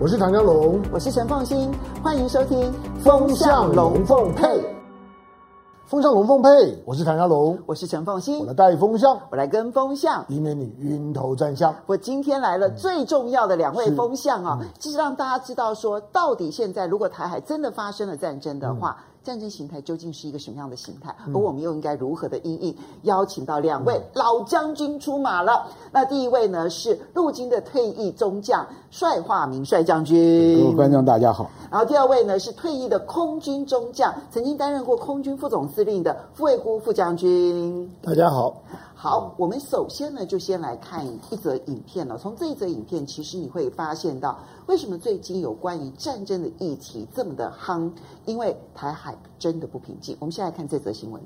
我是唐江龙，我是陈凤新，欢迎收听《风向龙凤配》。风向龙凤配，我是唐家龙，我是陈凤新，我来带风向，我来跟风向，以免你晕头转向。我今天来了最重要的两位风向啊，就是让大家知道说，到底现在如果台海真的发生了战争的话。嗯战争形态究竟是一个什么样的形态？而我们又应该如何的应应？邀请到两位老将军出马了。那第一位呢是陆军的退役中将帅化明帅将军，各位观众大家好。然后第二位呢是退役的空军中将，曾经担任过空军副总司令的傅卫孤副将军，大家好。好，我们首先呢，就先来看一则影片了。从这一则影片，其实你会发现到，为什么最近有关于战争的议题这么的夯？因为台海真的不平静。我们先来看这则新闻。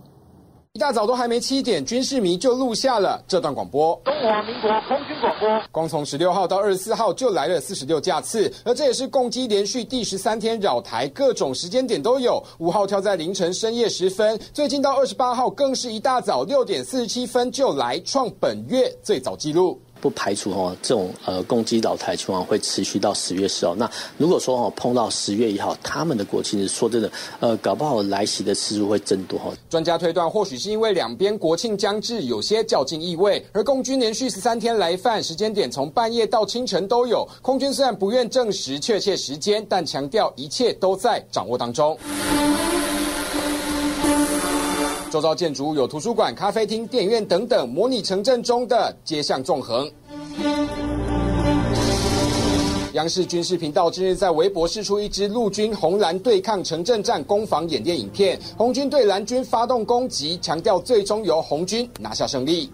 一大早都还没七点，军事迷就录下了这段广播。中华民国空军广播，光从十六号到二十四号就来了四十六架次，而这也是共机连续第十三天扰台，各种时间点都有。五号跳在凌晨深夜时分，最近到二十八号更是一大早六点四十七分就来，创本月最早纪录。不排除哦，这种呃攻击扰台情况会持续到十月十号。那如果说哦碰到十月一号，他们的国庆日，说真的，呃，搞不好来袭的次数会增多哈。专家推断，或许是因为两边国庆将至，有些较劲意味。而共军连续十三天来犯，时间点从半夜到清晨都有。空军虽然不愿证实确切时间，但强调一切都在掌握当中。周遭建筑有图书馆、咖啡厅、电影院等等，模拟城镇中的街巷纵横。央视军事频道近日在微博释出一支陆军红蓝对抗城镇战攻防演练影片，红军对蓝军发动攻击，强调最终由红军拿下胜利。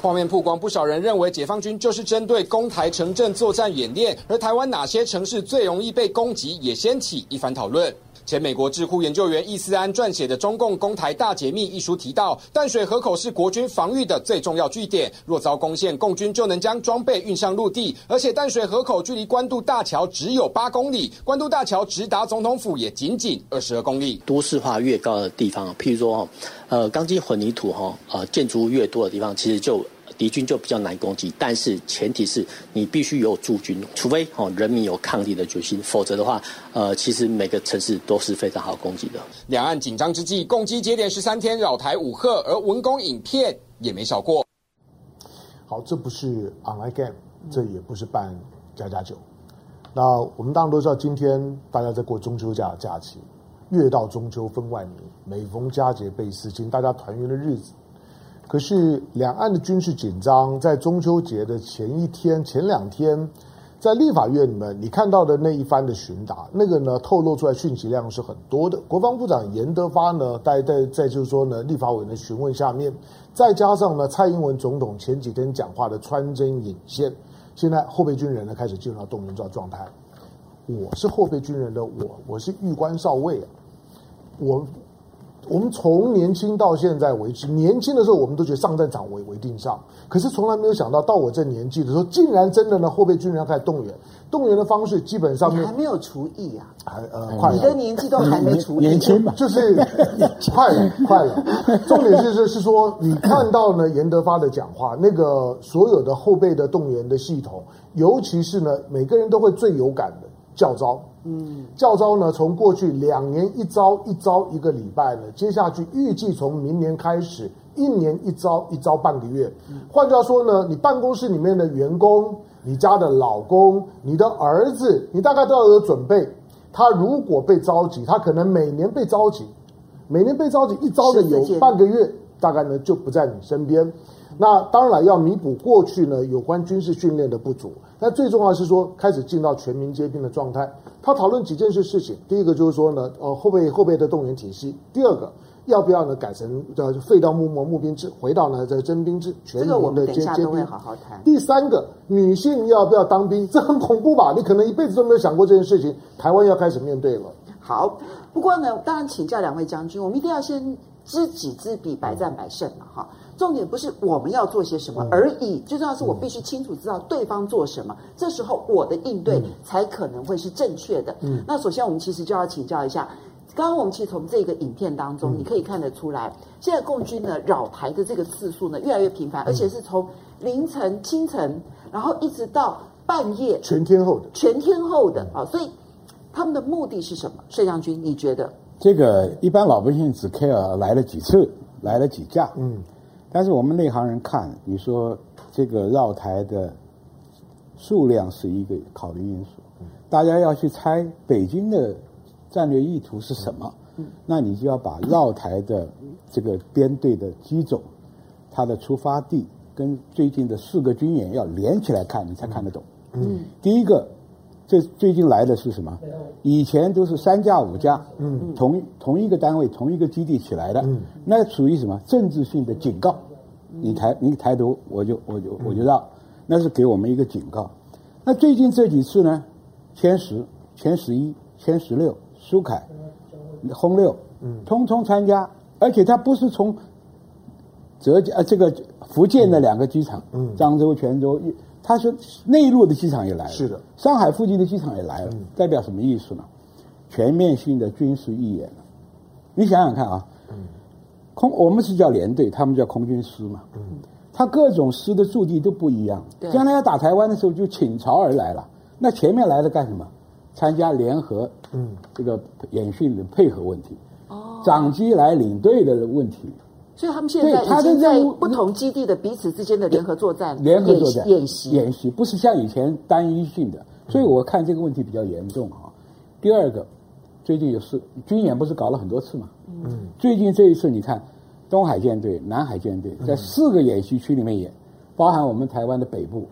画面曝光，不少人认为解放军就是针对攻台城镇作战演练，而台湾哪些城市最容易被攻击，也掀起一番讨论。前美国智库研究员易思安撰写的《中共攻台大解密》一书提到，淡水河口是国军防御的最重要据点，若遭攻陷，共军就能将装备运上陆地。而且淡水河口距离关渡大桥只有八公里，关渡大桥直达总统府也仅仅二十二公里。都市化越高的地方，譬如说，呃，钢筋混凝土哈，呃，建筑物越多的地方，其实就。敌军就比较难攻击，但是前提是你必须有驻军，除非哦人民有抗敌的决心，否则的话，呃，其实每个城市都是非常好攻击的。两岸紧张之际，共机接连十三天扰台武吓，而文攻影片也没少过。好，这不是 online game，这也不是办家家酒。那我们当然都知道，今天大家在过中秋假假期，月到中秋分外明，每逢佳节倍思亲，大家团圆的日子。可是，两岸的军事紧张，在中秋节的前一天、前两天，在立法院里面，你看到的那一番的询答，那个呢，透露出来讯息量是很多的。国防部长严德发呢，在在在就是说呢，立法委员的询问下面，再加上呢，蔡英文总统前几天讲话的穿针引线，现在后备军人呢开始进入到动员状状态。我是后备军人的我，我是玉官少尉啊，我。我们从年轻到现在为止，年轻的时候我们都觉得上战场为为定上，可是从来没有想到到我这年纪的时候，竟然真的呢后备军人要开始动员，动员的方式基本上面还没有厨艺啊，还呃快了，你的年纪都还没厨艺，年轻嘛，就是快了快了。重点是是是说，你看到呢严德发的讲话，那个所有的后备的动员的系统，尤其是呢每个人都会最有感的教招。嗯，教招呢，从过去两年一招一招一个礼拜呢，接下去预计从明年开始一年一招一招半个月。换句话说呢，你办公室里面的员工、你家的老公、你的儿子，你大概都要有准备。他如果被召集，他可能每年被召集，每年被召集一招的有半个月，大概呢就不在你身边。那当然要弥补过去呢有关军事训练的不足。那最重要是说，开始进到全民皆兵的状态。他讨论几件事事情，第一个就是说呢，呃，后备后备的动员体系；第二个，要不要呢改成叫废掉募募募兵制，回到呢这个征兵制，全民的皆皆兵。好好谈。第三个，女性要不要当兵？这很恐怖吧？你可能一辈子都没有想过这件事情。台湾要开始面对了。好，不过呢，当然请教两位将军，我们一定要先知己知彼，百战百胜嘛，哈。重点不是我们要做些什么而已，最重要是我必须清楚知道对方做什么，这时候我的应对才可能会是正确的。嗯，那首先我们其实就要请教一下，刚刚我们其实从这个影片当中，你可以看得出来，现在共军呢扰台的这个次数呢越来越频繁，而且是从凌晨清晨然后一直到半夜，全天候的，全天候的啊，所以他们的目的是什么？帅将军，你觉得？这个一般老百姓只 care 来了几次，来了几架，嗯，但是我们内行人看，你说这个绕台的数量是一个考虑因素，大家要去猜北京的战略意图是什么？那你就要把绕台的这个编队的机种，它的出发地跟最近的四个军演要连起来看，你才看得懂。嗯，第一个，这最近来的是什么？以前都是三架五架，嗯，同同一个单位同一个基地起来的，嗯，那属于什么政治性的警告？你抬你抬头，我就我就我就让，那是给我们一个警告。那最近这几次呢？歼十、歼十一、歼十六、苏凯。轰六，嗯，通通参加，而且他不是从浙江呃这个福建的两个机场，嗯，漳州、泉州，他说内陆的机场也来了，是的，上海附近的机场也来了，嗯，代表什么意思呢？全面性的军事预演，你想想看啊，嗯，空我们是叫联队，他们叫空军师嘛，嗯，他各种师的驻地都不一样，对，将来要打台湾的时候就倾巢而来了，那前面来的干什么？参加联合，嗯，这个演训的配合问题，哦，长机来领队的问题，所以他们现在已经在不同基地的彼此之间的联合作战，联合作战演习，演习。不是像以前单一性的，所以我看这个问题比较严重啊。第二个，最近有事军演不是搞了很多次嘛，嗯，最近这一次你看，东海舰队、南海舰队在四个演习区里面演，包含我们台湾的北部、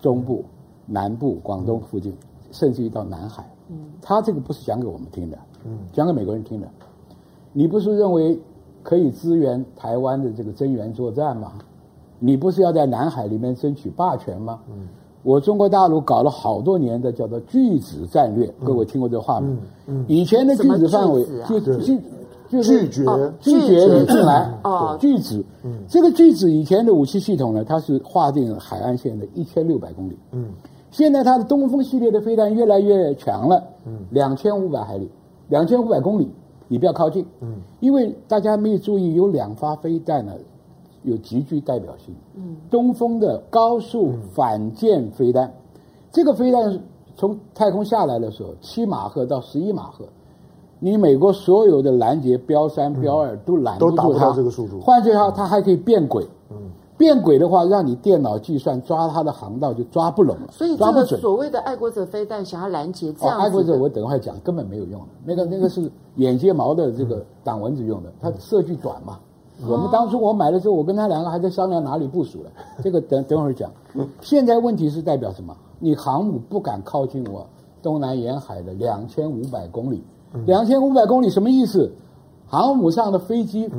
中部、南部、广东附近。甚至于到南海，嗯，他这个不是讲给我们听的，嗯，讲给美国人听的。你不是认为可以支援台湾的这个增援作战吗？你不是要在南海里面争取霸权吗？嗯，我中国大陆搞了好多年的叫做拒止战略，各位听过这个话吗？嗯，以前的拒止范围就是拒绝拒绝你进来啊，拒止。嗯，这个拒止以前的武器系统呢，它是划定海岸线的一千六百公里。嗯。现在它的东风系列的飞弹越来越强了，嗯，两千五百海里，两千五百公里，你不要靠近，嗯，因为大家没有注意，有两发飞弹呢，有极具代表性，嗯，东风的高速反舰飞弹，这个飞弹从太空下来的时候，七马赫到十一马赫，你美国所有的拦截标三标二都拦不住它，都达到这个速度，换句话，它还可以变轨，嗯。变轨的话，让你电脑计算抓它的航道就抓不拢了，所以这个所谓的爱国者飞弹想要拦截这样、哦、爱国者我等会讲根本没有用的，那个那个是眼睫毛的这个挡蚊子用的，它射距短嘛。我们当初我买的时候，我跟他两个还在商量哪里部署了，这个等等会儿讲。现在问题是代表什么？你航母不敢靠近我东南沿海的两千五百公里，两千五百公里什么意思？航母上的飞机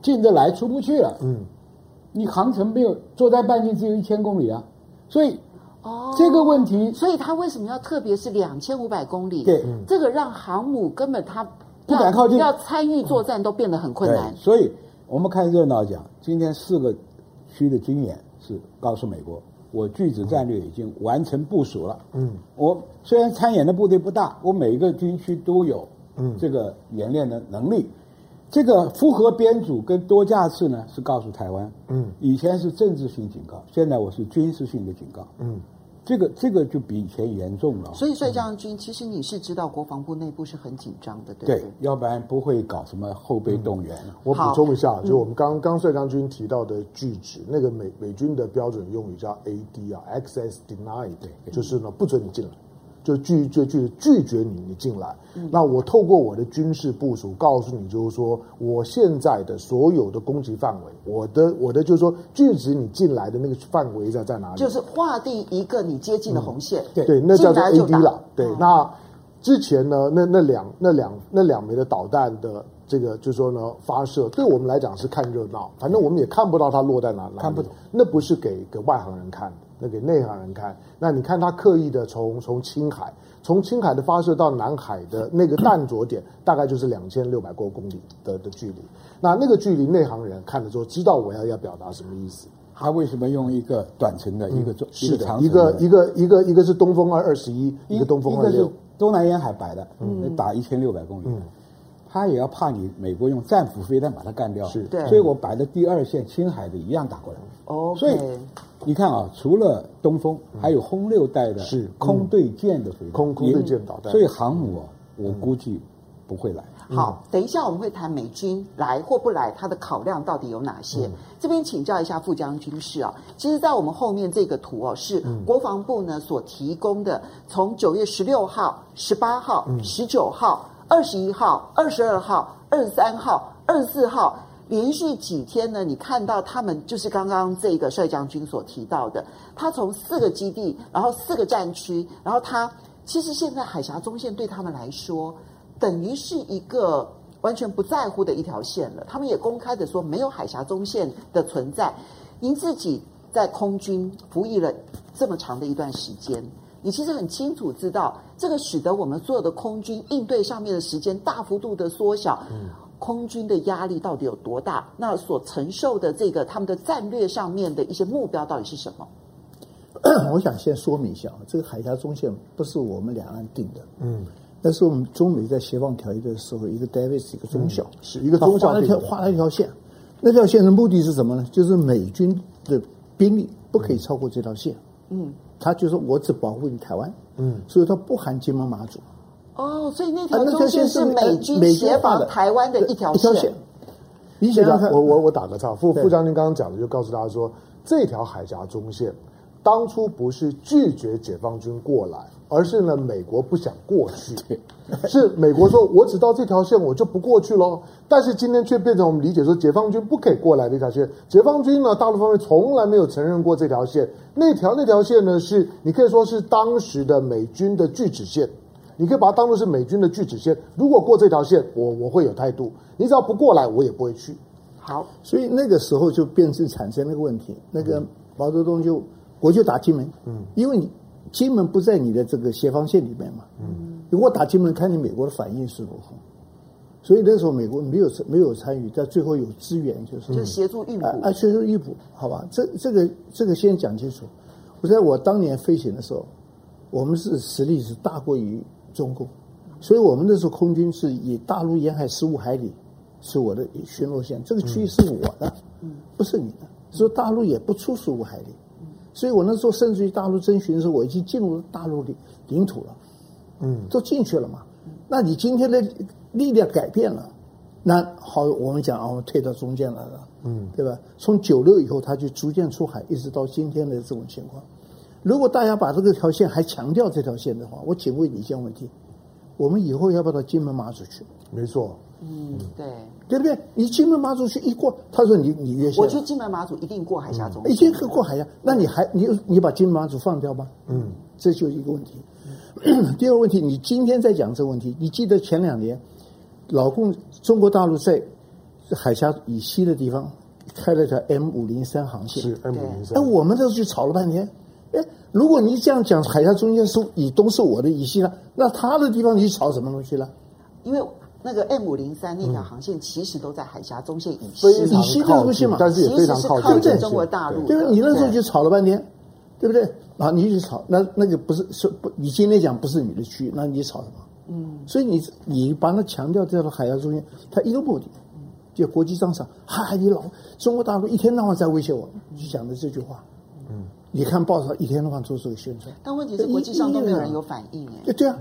进得来出不去了。嗯。你航程没有作战半径只有一千公里啊，所以哦这个问题，所以他为什么要特别是两千五百公里？对，这个让航母根本他不敢靠近，要参与作战都变得很困难。所以我们看热闹讲，今天四个区的军演是告诉美国，我拒止战略已经完成部署了。嗯，我虽然参演的部队不大，我每一个军区都有嗯这个演练的能力。这个复合编组跟多架次呢，是告诉台湾，嗯，以前是政治性警告，现在我是军事性的警告，嗯，这个这个就比以前严重了。所以帅将军，其实你是知道国防部内部是很紧张的，对对，要不然不会搞什么后备动员。嗯、我补充一下，就我们刚刚帅将军提到的拒止，那个美美军的标准用语叫 AD 啊，Access Denied，对，就是呢不准你进来。就拒就拒拒绝你，你进来。嗯、那我透过我的军事部署告诉你，就是说，我现在的所有的攻击范围，我的我的就是说，拒止你进来的那个范围在在哪里？就是划定一个你接近的红线。嗯、对，那叫做 AD 了。对，哦、那之前呢，那那两那两那两枚的导弹的这个，就是说呢，发射对我们来讲是看热闹，反正我们也看不到它落在哪里，看不懂。那不是给给外行人看的。那给内行人看，那你看他刻意的从从青海，从青海的发射到南海的那个弹着点，大概就是两千六百多公里的的距离。那那个距离，内行人看了之后，知道我要要表达什么意思。他为什么用一个短程的，一个中、嗯、是的，一个一个一个一个是东风二二十一，一个东风二六，东南沿海摆的，嗯，打一千六百公里。嗯他也要怕你美国用战斧飞弹把它干掉。是。对。所以我摆的第二线青海的一样打过来。哦，所以你看啊，除了东风，还有轰六代的是。空对舰的飞弹，空空对舰导弹。所以航母啊，我估计不会来。好，等一下我们会谈美军来或不来，它的考量到底有哪些？这边请教一下副将军是啊，其实，在我们后面这个图哦，是国防部呢所提供的，从九月十六号、十八号、十九号、二十一号、二十二号、二十三号、二十四号，连续几天呢，你看到他们就是刚刚这个帅将军所提到的，他从四个基地，然后四个战区，然后他其实现在海峡中线对他们来说。等于是一个完全不在乎的一条线了。他们也公开的说没有海峡中线的存在。您自己在空军服役了这么长的一段时间，你其实很清楚知道，这个使得我们所有的空军应对上面的时间大幅度的缩小。空军的压力到底有多大？那所承受的这个他们的战略上面的一些目标到底是什么？我想先说明一下，这个海峡中线不是我们两岸定的。嗯。那是我们中美在协防条约的时候，一个 Davis 一个中校，嗯、是一个中校画了一条画了一条线。那条线的目的是什么呢？就是美军的兵力不可以超过这条线。嗯，他就说我只保护你台湾。嗯，所以他不含金门马祖。哦，所以那条中线是美军协防台湾的一条线。线你想想看，我我我打个岔，副副将军刚刚讲的，就告诉大家说，这条海峡中线当初不是拒绝解放军过来。而是呢，美国不想过去，是美国说，我只到这条线，我就不过去喽。但是今天却变成我们理解说，解放军不可以过来的一条线。解放军呢，大陆方面从来没有承认过这条线。那条那条线呢，是你可以说是当时的美军的拒止线，你可以把它当做是美军的拒止线。如果过这条线，我我会有态度；你只要不过来，我也不会去。好，所以那个时候就变成产生那个问题。那个毛泽东就我就打金门，嗯，因为你。金门不在你的这个协防线里面嘛？嗯，如果打金门，看你美国的反应是如何。所以那时候美国没有没有参与，但最后有支援，就是就协助预补啊，协助预补，好吧？这这个这个先讲清楚。我在我当年飞行的时候，我们是实力是大过于中共，所以我们那时候空军是以大陆沿海十五海里是我的巡逻线，这个区域是我的，不是你的，所以大陆也不出十五海里。所以我那时候甚至于大陆征询的时候，我已经进入大陆的领土了，嗯，都进去了嘛。那你今天的力量改变了，那好，我们讲啊，我们退到中间来了，嗯，对吧？从九六以后，他就逐渐出海，一直到今天的这种情况。如果大家把这个条线还强调这条线的话，我请问你一件问题：我们以后要不要到金门马祖去？没错。嗯，对，对不对？你金门马祖去一过，他说你你越线，我去金门马祖一定过海峡中线，一定过海峡。那你还你你把金门马祖放掉吗？嗯，这就一个问题。嗯、第二个问题，你今天在讲这个问题，你记得前两年，老共中国大陆在海峡以西的地方开了条 M 五零三航线，是 M 五零三。哎，我们这去吵了半天，哎，如果你这样讲，海峡中间是以东是我的，以西了，那他的地方你吵什么东西了？因为。那个 M 五零三那条航线其实都在海峡中线以西，以西的路线嘛，但是也非常靠近对中国大陆。对吧？你那时候就吵了半天，对不对？然后你就吵，那那个不是是不，你今天讲不是你的区域，那你吵什么？嗯。所以你你把它强调在了海峡中间，它一个目的，就国际上上，哈，你老中国大陆一天到晚在威胁我，就讲的这句话。嗯。你看报上一天到晚做这个宣传，但问题是国际上都没有人有反应哎。对对啊，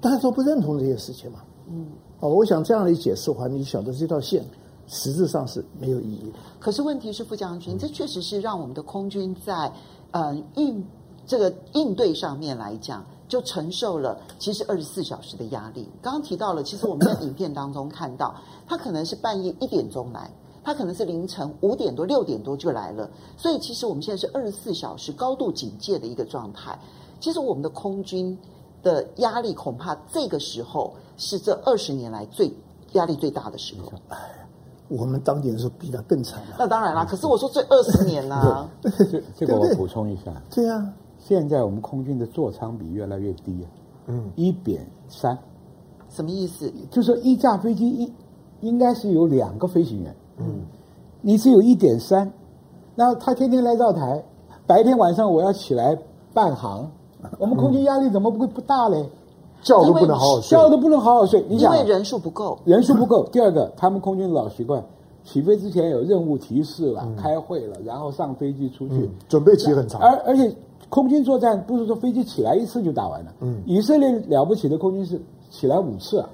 大家都不认同这些事情嘛。嗯。哦，我想这样的一解释的话，你晓得这条线实质上是没有意义的。可是问题是，副将军，这确实是让我们的空军在呃应这个应对上面来讲，就承受了其实二十四小时的压力。刚刚提到了，其实我们在影片当中看到，他可能是半夜一点钟来，他可能是凌晨五点多六点多就来了。所以其实我们现在是二十四小时高度警戒的一个状态。其实我们的空军的压力恐怕这个时候。是这二十年来最压力最大的时候。哎，我们当年是比他更惨了。那当然啦，可是我说这二十年啦。这个我补充一下。对啊，现在我们空军的座舱比越来越低啊。嗯。一点三。什么意思？就是一架飞机一应该是有两个飞行员。嗯。你只有一点三，那他天天来绕台，白天晚上我要起来伴航，我们空军压力怎么不会不大嘞？觉都不能好好睡，觉都不能好好睡。你想，因为人数不够，人数不够。第二个，他们空军老习惯，起飞之前有任务提示了，嗯、开会了，然后上飞机出去，嗯、准备期很长。而而且空军作战不是说飞机起来一次就打完了。嗯，以色列了不起的空军是起来五次啊。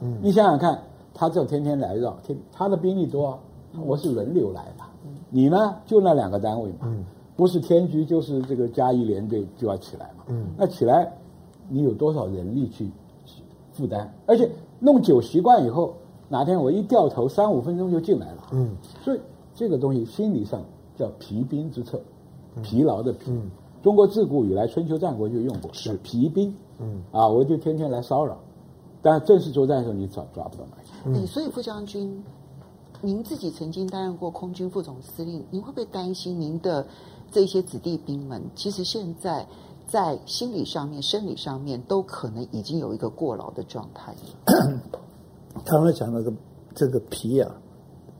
嗯，你想想看，他这天天来绕，天他的兵力多、啊，我是轮流来的。嗯、你呢，就那两个单位嘛。嗯。不是天局就是这个嘉义联队就要起来嘛？嗯，那起来，你有多少人力去负担？而且弄久习惯以后，哪天我一掉头，三五分钟就进来了。嗯，所以这个东西心理上叫疲兵之策，疲劳的疲。嗯，中国自古以来春秋战国就用过，是疲兵。嗯，啊，我就天天来骚扰，但正式作战的时候你抓抓不到哪去。嗯，所以傅将军，您自己曾经担任过空军副总司令，您会不会担心您的？这些子弟兵们，其实现在在心理上面、生理上面，都可能已经有一个过劳的状态。刚才讲那个这个皮啊，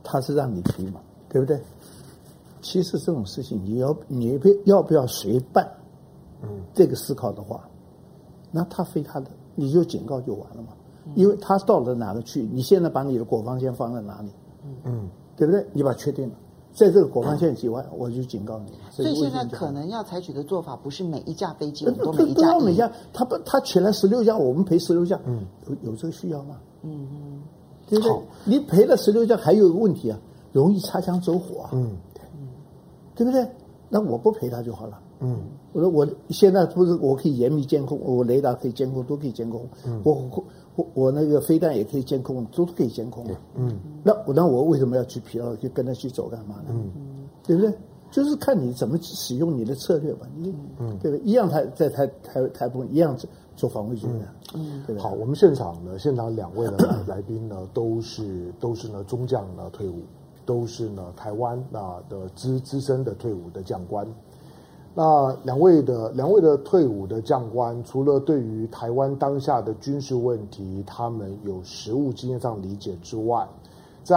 他是让你皮嘛，对不对？其实这种事情，你要你要不要随办？嗯，这个思考的话，那他非他的，你就警告就完了嘛。因为他到了哪个去，你现在把你的国防先放在哪里？嗯，对不对？你把它确定了。在这个国防线以外，我就警告你。所以现在可能要采取的做法，不是每一架飞机都每一架。每架，他不，他起来十六架，我们赔十六架。嗯，有有这个需要吗？嗯嗯，对不对？你赔了十六架，还有一个问题啊，容易擦枪走火啊。嗯，对不对？那我不赔他就好了。嗯，我说我现在不是我可以严密监控，我雷达可以监控，都可以监控。嗯，我我我那个飞弹也可以监控，都可以监控。嗯，那我那我为什么要去疲劳，去跟他去走干嘛呢？嗯，对不对？就是看你怎么使用你的策略吧。你嗯，对不对？一样台在台台台风一样做防卫军的。嗯，对。好，我们现场呢，现场两位的 来宾呢，都是都是呢中将呢退伍，都是呢台湾啊的资资深的退伍的将官。那两位的两位的退伍的将官，除了对于台湾当下的军事问题，他们有实务经验上理解之外，在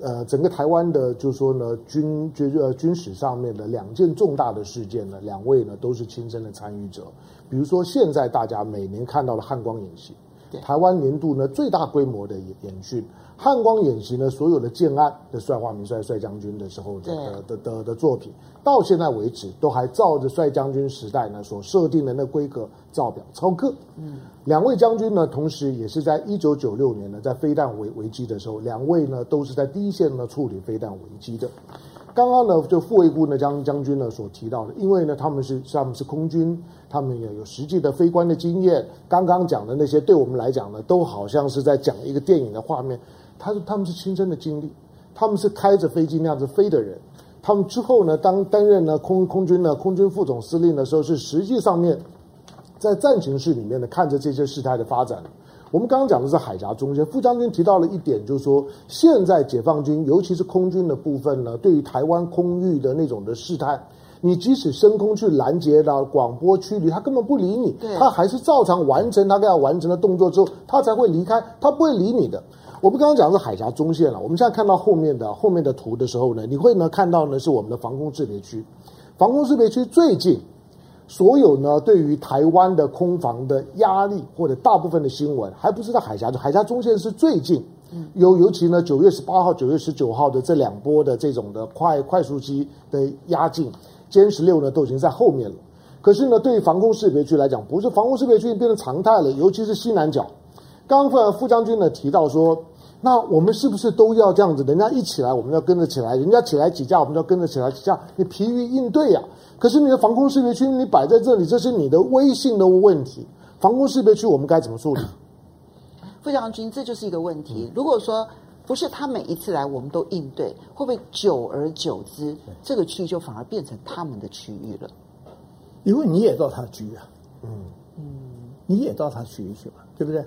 呃整个台湾的，就说呢军军呃军史上面的两件重大的事件呢，两位呢都是亲身的参与者。比如说现在大家每年看到的汉光演习，台湾年度呢最大规模的演演训。汉光演习呢，所有的建案的帅化名帅帅将军的时候的的的的的作品，到现在为止都还照着帅将军时代呢所设定的那规格照表操课。嗯，两位将军呢，同时也是在一九九六年呢，在飞弹危危机的时候，两位呢都是在第一线呢处理飞弹危机的。刚刚呢，就副卫部呢将将军呢所提到的，因为呢他们是他们是空军，他们也有实际的飞官的经验。刚刚讲的那些，对我们来讲呢，都好像是在讲一个电影的画面。他是他们是亲身的经历，他们是开着飞机那样子飞的人，他们之后呢，当担任呢空空军呢空军副总司令的时候，是实际上面在战情室里面呢看着这些事态的发展。我们刚刚讲的是海峡中线，副将军提到了一点，就是说现在解放军尤其是空军的部分呢，对于台湾空域的那种的试探，你即使升空去拦截到广播驱离，他根本不理你，他还是照常完成他该要完成的动作之后，他才会离开，他不会理你的。我们刚刚讲的是海峡中线了，我们现在看到后面的后面的图的时候呢，你会呢看到呢是我们的防空识别区，防空识别区最近所有呢对于台湾的空防的压力或者大部分的新闻，还不是在海峡，海峡中线是最近，尤尤其呢九月十八号、九月十九号的这两波的这种的快快速机的压境，歼十六呢都已经在后面了。可是呢，对于防空识别区来讲，不是防空识别区变成常态了，尤其是西南角。刚刚副将军呢提到说，那我们是不是都要这样子？人家一起来，我们要跟着起来；人家起来几架，我们要跟着起来几架。你疲于应对呀、啊。可是你的防空识别区你摆在这里，这是你的威信的问题。防空识别区我们该怎么处理？傅将军，这就是一个问题。如果说不是他每一次来我们都应对，会不会久而久之，这个区域就反而变成他们的区域了？因为你也到他区域啊，嗯嗯，你也到他区域去嘛，对不对？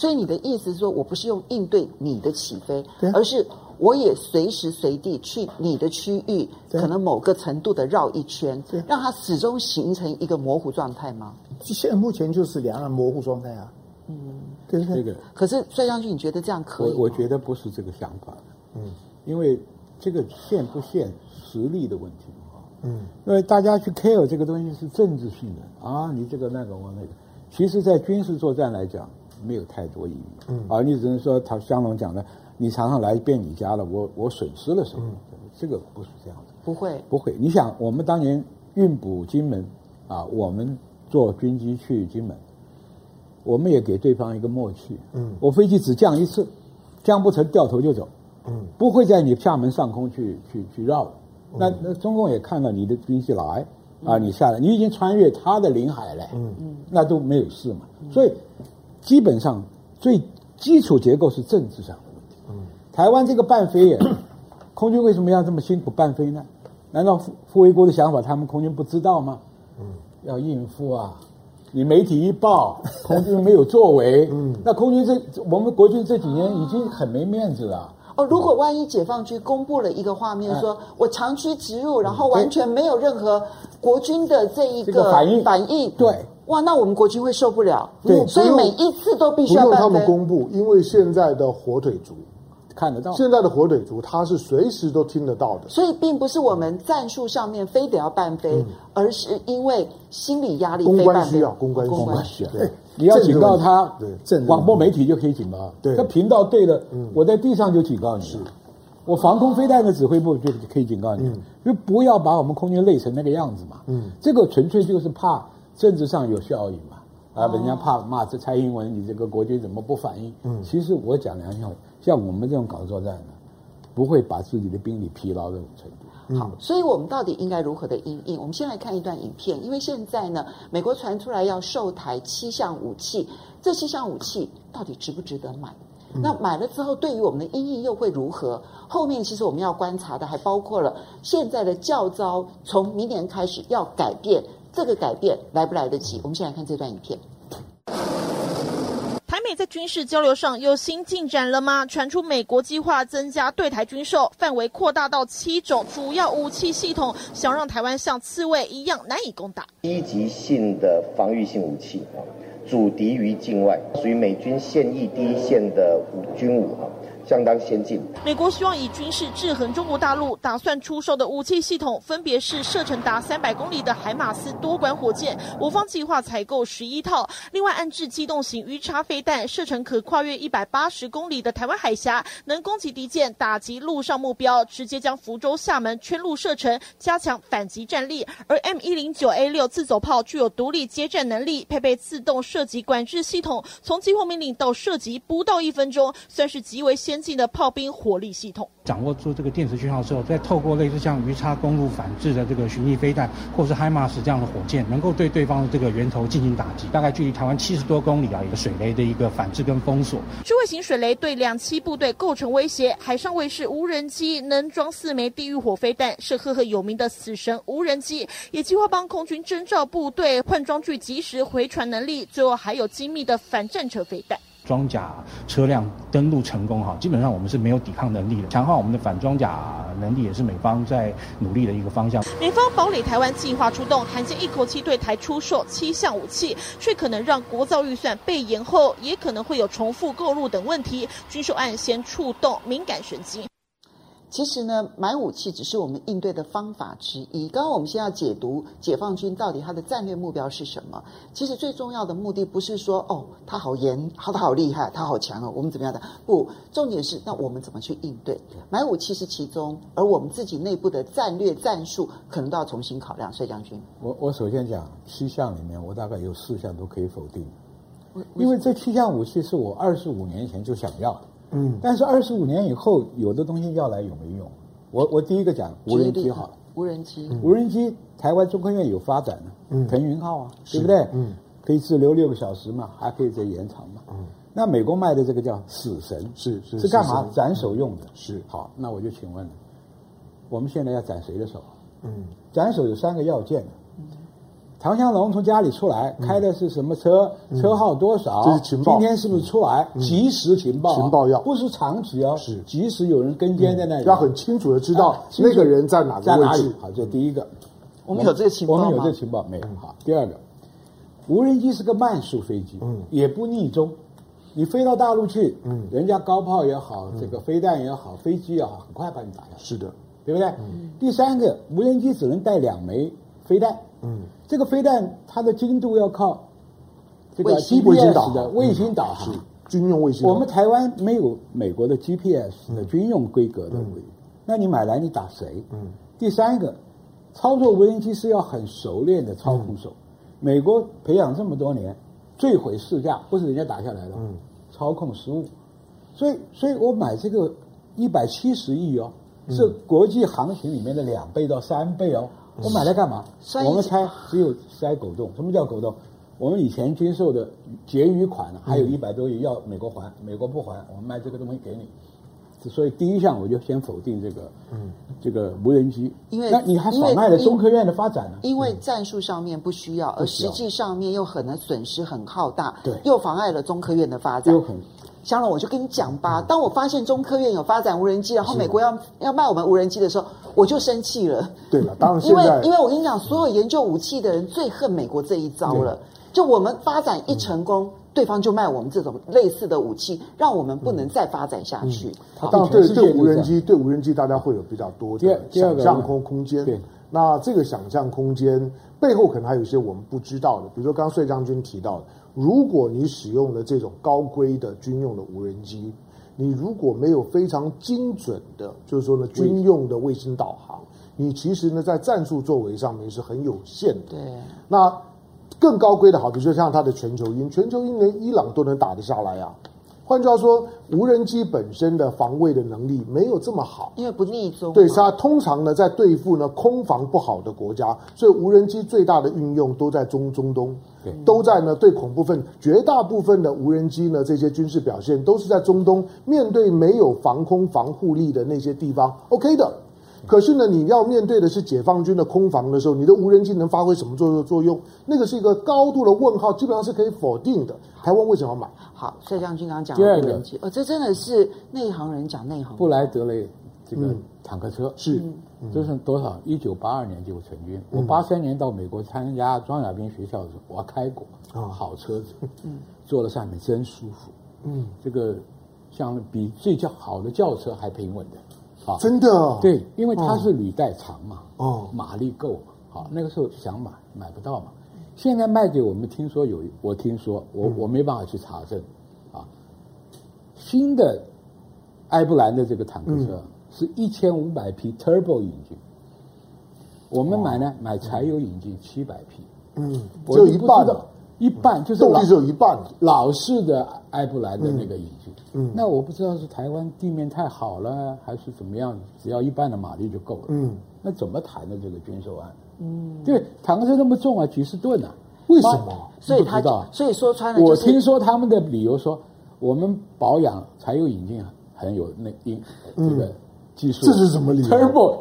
所以你的意思是说，我不是用应对你的起飞，而是我也随时随地去你的区域，可能某个程度的绕一圈，让它始终形成一个模糊状态吗？现在目前就是两岸模糊状态啊。嗯，对对。这个可是帅将军，你觉得这样可以？我我觉得不是这个想法。嗯，因为这个限不限实力的问题啊。嗯，因为大家去 care 这个东西是政治性的啊，你这个那个我那个。其实在军事作战来讲没有太多意义。嗯，啊你只能说他香龙讲的，你常常来遍你家了，我我损失了什么？嗯、这个不是这样的。不会，不会。你想，我们当年运补金门啊，我们坐军机去金门，我们也给对方一个默契。嗯，我飞机只降一次，降不成掉头就走。嗯，不会在你厦门上空去去去绕。那那中共也看到你的军机来。啊，你下来，你已经穿越他的领海了，嗯嗯，那都没有事嘛。所以基本上最基础结构是政治上的问题。嗯，台湾这个半飞也，空军为什么要这么辛苦半飞呢？难道傅傅维国的想法他们空军不知道吗？嗯，要应付啊。你媒体一报，空军没有作为，嗯，那空军这我们国军这几年已经很没面子了。哦，如果万一解放军公布了一个画面，说我长驱直入，然后完全没有任何国军的这一个反应，反应，对，哇，那我们国军会受不了。对，所以每一次都必须要不用他们公布，因为现在的火腿族看得到，现在的火腿族他是随时都听得到的。所以并不是我们战术上面非得要半飞，而是因为心理压力。公关需要，公关公关需要。对。你要警告他，对广播媒体就可以警告。对，这频道对了，我在地上就警告你。是，我防空飞弹的指挥部就可以警告你，就不要把我们空军累成那个样子嘛。嗯，这个纯粹就是怕政治上有效应嘛。啊，人家怕骂这蔡英文，你这个国军怎么不反应？嗯，其实我讲良心话，像我们这种搞作战的，不会把自己的兵力疲劳这种程度。好，所以我们到底应该如何的因应？我们先来看一段影片，因为现在呢，美国传出来要售台七项武器，这七项武器到底值不值得买？嗯、那买了之后，对于我们的因应又会如何？后面其实我们要观察的还包括了现在的教招，从明年开始要改变，这个改变来不来得及？我们先来看这段影片。台美在军事交流上有新进展了吗？传出美国计划增加对台军售，范围扩大到七种主要武器系统，想让台湾像刺猬一样难以攻打。一级性的防御性武器啊，阻敌于境外，属于美军现役第一线的武军武哈。相当先进。美国希望以军事制衡中国大陆，打算出售的武器系统分别是射程达三百公里的海马斯多管火箭，我方计划采购十一套。另外，安置机动型鱼叉飞弹，射程可跨越一百八十公里的台湾海峡，能攻击敌舰，打击陆上目标，直接将福州、厦门圈入射程，加强反击战力。而 M 一零九 A 六自走炮具有独立接战能力，配备自动射击管制系统，从激活命令到射击不到一分钟，算是极为先进的炮兵火力系统，掌握住这个电磁讯号之后，再透过类似像鱼叉公路反制的这个巡弋飞弹，或是海马斯这样的火箭，能够对对方的这个源头进行打击。大概距离台湾七十多公里啊，一个水雷的一个反制跟封锁。智慧型水雷对两栖部队构成威胁。海上卫士无人机能装四枚地狱火飞弹，是赫赫有名的死神无人机，也计划帮空军征召部队换装具，及时回传能力。最后还有精密的反战车飞弹。装甲车辆登陆成功哈，基本上我们是没有抵抗能力的。强化我们的反装甲能力也是美方在努力的一个方向。美方堡垒台湾计划出动，罕见一口气对台出售七项武器，却可能让国造预算被延后，也可能会有重复购入等问题。军售案先触动敏感神经。其实呢，买武器只是我们应对的方法之一。刚刚我们先要解读解放军到底他的战略目标是什么。其实最重要的目的不是说哦，他好严，他好厉害，他好强哦，我们怎么样的？不，重点是那我们怎么去应对？买武器是其中，而我们自己内部的战略战术可能都要重新考量。帅将军，我我首先讲七项里面，我大概有四项都可以否定，因为这七项武器是我二十五年前就想要的。嗯，但是二十五年以后，有的东西要来有没用？我我第一个讲无人机好了，无人机，嗯、无人机，台湾中科院有发展呢，嗯，腾云号啊，对不对？嗯，可以滞留六个小时嘛，还可以再延长嘛。嗯，那美国卖的这个叫死神，是是是干嘛？斩首用的。是好，那我就请问了，我们现在要斩谁的手？嗯，斩首有三个要件。唐湘龙从家里出来，开的是什么车？车号多少？这是情报。今天是不是出来？及时情报。情报要不是长期哦，是即时有人跟监在那里，要很清楚的知道那个人在哪个位置。好，这第一个，我们有这个情报吗？我们有这个情报没有？好，第二个，无人机是个慢速飞机，嗯，也不逆中，你飞到大陆去，嗯，人家高炮也好，这个飞弹也好，飞机也好，很快把你打下来。是的，对不对？嗯。第三个，无人机只能带两枚飞弹，嗯。这个飞弹它的精度要靠这个 GPS 的卫星导航，军用卫星。我们台湾没有美国的 GPS 的军用规格的卫星，那你买来你打谁？嗯。第三个，操作无人机是要很熟练的操控手。美国培养这么多年，坠毁试驾不是人家打下来的，嗯，操控失误。所以，所以我买这个一百七十亿哦，是国际行情里面的两倍到三倍哦。我买来干嘛？我们猜只有塞狗洞。什么叫狗洞？我们以前军售的结余款呢，还有一百多亿要美国还，美国不还，我们卖这个东西给你。所以第一项我就先否定这个，嗯，这个无人机。因为那你还少卖了中科院的发展呢？因为战术上面不需要，而实际上面又可能损失很浩大，对，又妨碍了中科院的发展。又很，香龙，我就跟你讲吧，当我发现中科院有发展无人机，然后美国要要卖我们无人机的时候，我就生气了。对了，当然因为因为我跟你讲，所有研究武器的人最恨美国这一招了。就我们发展一成功，嗯、对方就卖我们这种类似的武器，让我们不能再发展下去。当然，对对无人机，对无人机，大家会有比较多的想象空空间。对，那这个想象空间背后可能还有一些我们不知道的，比如说刚刚税将军提到的，如果你使用了这种高规的军用的无人机，你如果没有非常精准的，就是说呢，军用的卫星导航，你其实呢在战术作为上面是很有限的。对，那。更高规的好，比如说像它的全球鹰，全球鹰连伊朗都能打得下来啊。换句话说，无人机本身的防卫的能力没有这么好，因为不逆中。对，它通常呢在对付呢空防不好的国家，所以无人机最大的运用都在中中东，对，都在呢对恐怖分。绝大部分的无人机呢这些军事表现都是在中东，面对没有防空防护力的那些地方，OK 的。可是呢，你要面对的是解放军的空防的时候，你的无人机能发挥什么作作用？那个是一个高度的问号，基本上是可以否定的。台湾为什么买？好，帅将军刚刚讲的无人机，呃、哦，这真的是内行人讲内行。布莱德雷这个坦克车、嗯、是，这是多少？一九八二年就成军。我八三年到美国参加装甲兵学校的时候，我开过啊，好车子，嗯，坐在上面真舒服，嗯，这个像比最较好的轿车还平稳的。啊，真的对，因为它是履带长嘛，哦，马力够嘛，好，那个时候想买买不到嘛，现在卖给我们，听说有，我听说我、嗯、我没办法去查证，啊，新的埃布兰的这个坦克车是一千五百匹 Turbo 引擎，我们买呢买柴油引擎七百匹，嗯，只有一半的。一半就是动力只有一半，老式的埃布兰的那个引擎。嗯，那我不知道是台湾地面太好了，还是怎么样？只要一半的马力就够了。嗯，那怎么谈的这个军售案？嗯，对，坦克车那么重啊，几十吨啊，为什么？所以他所以说穿了。我听说他们的理由说，我们保养柴油引擎很有那因这个技术。这是什么理由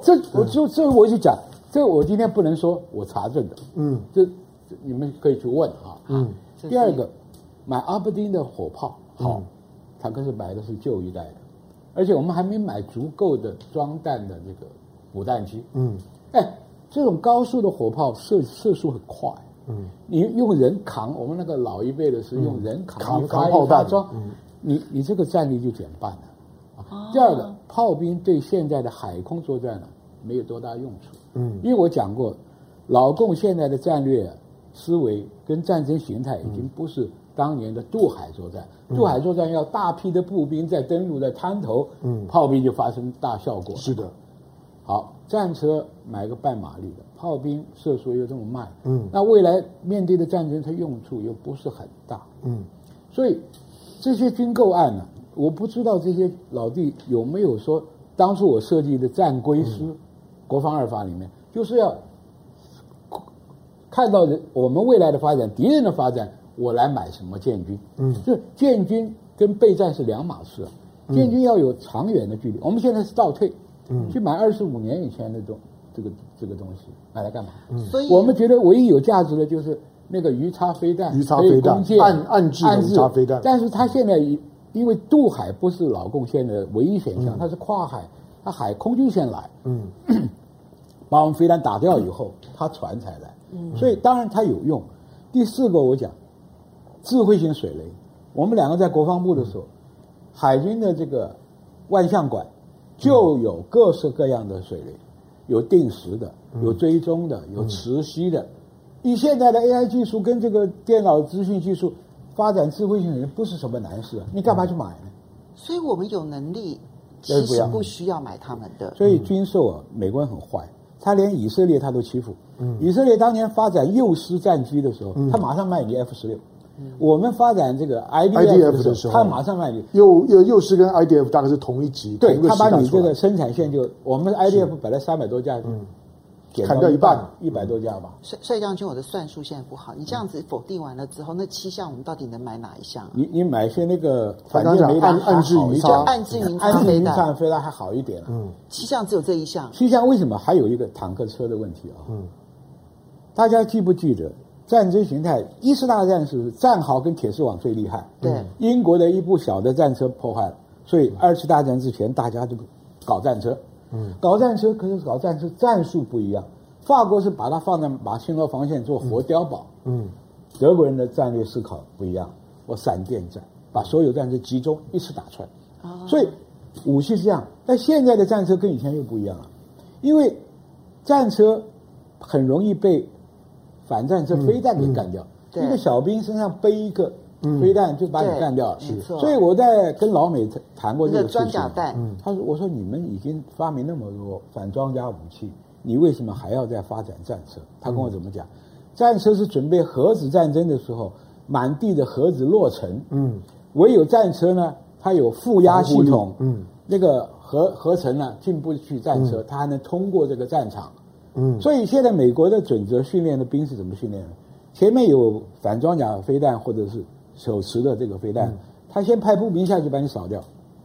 这我就这我就讲，这我今天不能说我查证的。嗯，这。你们可以去问啊。嗯。第二个，买阿伯丁的火炮，好，坦克是买的是旧一代的，而且我们还没买足够的装弹的这个补弹机。嗯。哎，这种高速的火炮射射速很快。嗯。你用人扛，我们那个老一辈的是用人扛，扛炮弹装。嗯。你你这个战力就减半了。啊。第二个，炮兵对现在的海空作战呢，没有多大用处。嗯。因为我讲过，老共现在的战略。思维跟战争形态已经不是当年的渡海作战，嗯、渡海作战要大批的步兵在登陆在滩头，嗯，炮兵就发生大效果。是的，好，战车买个半马力的，炮兵射速又这么慢，嗯，那未来面对的战争它用处又不是很大，嗯，所以这些军购案呢，我不知道这些老弟有没有说，当初我设计的战规师、嗯、国防二法里面就是要。看到人我们未来的发展，敌人的发展，我来买什么建军？嗯，这建军跟备战是两码事。建军要有长远的距离，我们现在是倒退，嗯，去买二十五年以前的东这个这个东西买来干嘛？嗯，所以我们觉得唯一有价值的就是那个鱼叉飞弹，鱼叉飞弹，暗暗制鱼叉飞弹。但是它现在因为渡海不是老共现在的唯一选项，它是跨海，它海空军先来，嗯，把我们飞弹打掉以后，它船才来。所以当然它有用。第四个我讲，智慧型水雷。我们两个在国防部的时候，海军的这个万象馆就有各式各样的水雷，有定时的，有追踪的，有磁吸的。以现在的 AI 技术跟这个电脑资讯技术，发展智慧型水雷不是什么难事啊，你干嘛去买呢？所以我们有能力，其实不需要买他们的。所以军售啊，美国人很坏，他连以色列他都欺负。嗯，以色列当年发展幼狮战机的时候，他马上卖你 F 十六。我们发展这个 IDF 的时候，他马上卖你。幼幼幼狮跟 IDF 大概是同一级，对，他把你这个生产线就我们 IDF 本来三百多架，嗯。砍掉一半，一百多家吧。帅帅将军，我的算术现在不好。你这样子否定完了之后，那七项我们到底能买哪一项？你你买些那个反舰飞弹，岸置云差，岸置云差飞弹，飞弹还好一点。嗯，七项只有这一项。七项为什么还有一个坦克车的问题啊？嗯，大家记不记得战争形态？一次大战是战壕跟铁丝网最厉害。对，英国的一部小的战车破坏了，所以二次大战之前大家就搞战车。嗯，搞战车可是搞战车战术不一样。法国是把它放在马沁罗防线做活碉堡，嗯，嗯，德国人的战略思考不一样，我闪电战，把所有战车集中一次打穿，啊，所以武器是这样，但现在的战车跟以前又不一样了，因为战车很容易被反战车飞弹给干掉，嗯嗯，一个小兵身上背一个飞弹就把你干掉了，是，所以我在跟老美谈过这个装甲弹，嗯，他说我说你们已经发明那么多反装甲武器。你为什么还要再发展战车？他跟我怎么讲？战车是准备核子战争的时候，满地的核子落成。嗯，唯有战车呢，它有负压系统。嗯，那个核合成呢进不去战车，它还能通过这个战场。嗯，所以现在美国的准则训练的兵是怎么训练的？前面有反装甲飞弹或者是手持的这个飞弹，他先派步兵下去把你扫掉，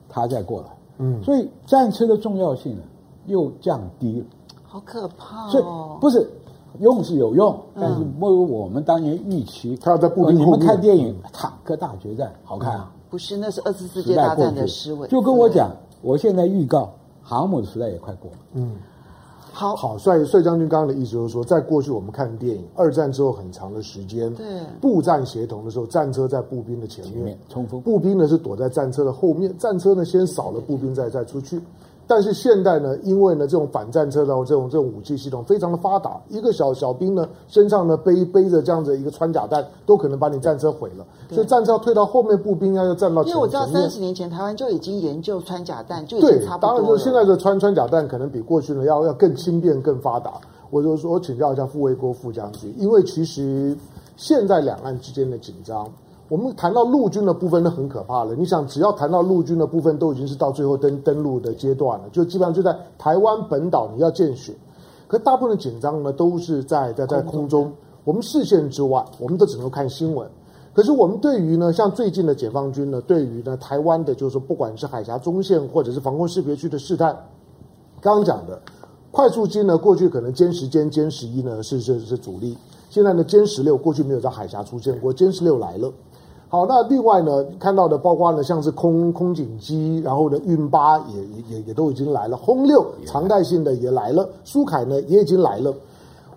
他再过来。嗯，所以战车的重要性呢又降低了。好可怕哦！所以不是用是有用，但是不如我们当年预期。他要在步兵后面。你们看电影《坦克大决战》好看啊？不是，那是二次世界大战的思维。就跟我讲，我现在预告航母的时代也快过了。嗯，好好，帅帅将军刚刚的意思就是说，在过去我们看电影，二战之后很长的时间，对步战协同的时候，战车在步兵的前面冲锋，步兵呢是躲在战车的后面，战车呢先扫了步兵，再再出去。但是现代呢，因为呢这种反战车的这种这种武器系统非常的发达，一个小小兵呢身上呢背背着这样子一个穿甲弹，都可能把你战车毁了。所以战车要退到后面，步兵要要站到前面。因为我知道三十年前台湾就已经研究穿甲弹，就已经差不多当然就现在的穿穿甲弹可能比过去呢要要更轻便、更发达。我就说我请教一下傅卫国副将军，因为其实现在两岸之间的紧张。我们谈到陆军的部分，那很可怕了。你想，只要谈到陆军的部分，都已经是到最后登登陆的阶段了，就基本上就在台湾本岛你要见血。可大部分的紧张呢，都是在在在空中，我们视线之外，我们都只能看新闻。可是我们对于呢，像最近的解放军呢，对于呢台湾的，就是说不管是海峡中线或者是防空识别区的试探，刚刚讲的快速机呢，过去可能歼十、歼歼十一呢是是是主力，现在呢歼十六过去没有在海峡出现过，歼十六来了。好，那另外呢，看到的包括呢，像是空空警机，然后呢，运八也也也都已经来了，轰六常态性的也来了，苏凯呢也已经来了。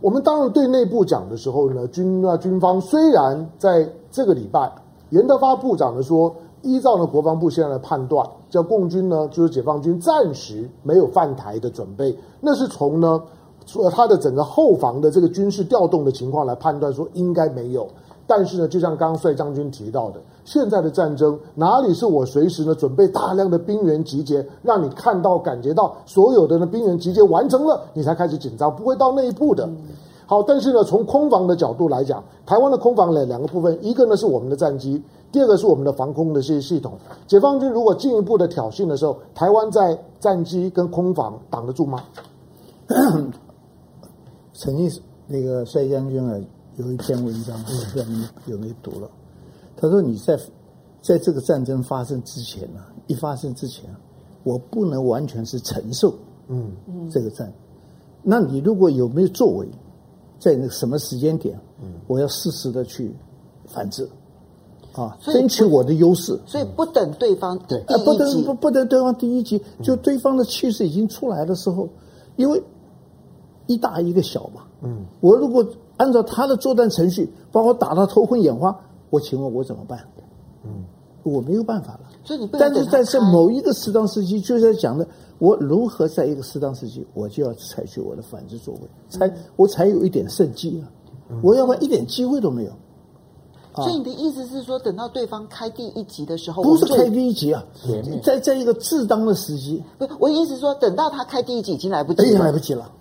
我们当然对内部讲的时候呢，军啊军方虽然在这个礼拜，严德发部长呢说，依照呢国防部现在的判断，叫共军呢就是解放军暂时没有犯台的准备，那是从呢说他的整个后防的这个军事调动的情况来判断说应该没有。但是呢，就像刚刚帅将军提到的，现在的战争哪里是我随时呢准备大量的兵员集结，让你看到感觉到所有的呢兵员集结完成了，你才开始紧张，不会到那一步的。好，但是呢，从空防的角度来讲，台湾的空防呢两个部分，一个呢是我们的战机，第二个是我们的防空的这些系统。解放军如果进一步的挑衅的时候，台湾在战机跟空防挡得住吗？曾经那个帅将军啊。有一篇文章，我不知道你有没有读了？他说：“你在在这个战争发生之前呢、啊，一发生之前，我不能完全是承受，嗯嗯，这个战。那你如果有没有作为，在那个什么时间点，嗯，我要适时的去反制，啊，争取我的优势。所以不等对方对，啊，不等不不等对方第一集，就对方的气势已经出来的时候，因为一大一个小嘛，嗯，我如果。”按照他的作战程序，把我打到头昏眼花，我请问我怎么办？嗯，我没有办法了。所以你不但是在这某一个适当时机，就在讲的我如何在一个适当时机，我就要采取我的反制作为，才我才有一点胜机啊！我要不然一点机会都没有。所以你的意思是说，等到对方开第一集的时候，不是开第一集啊，在在一个适当的时机，不是我的意思是说，等到他开第一集已经来不及了已经，来不及了。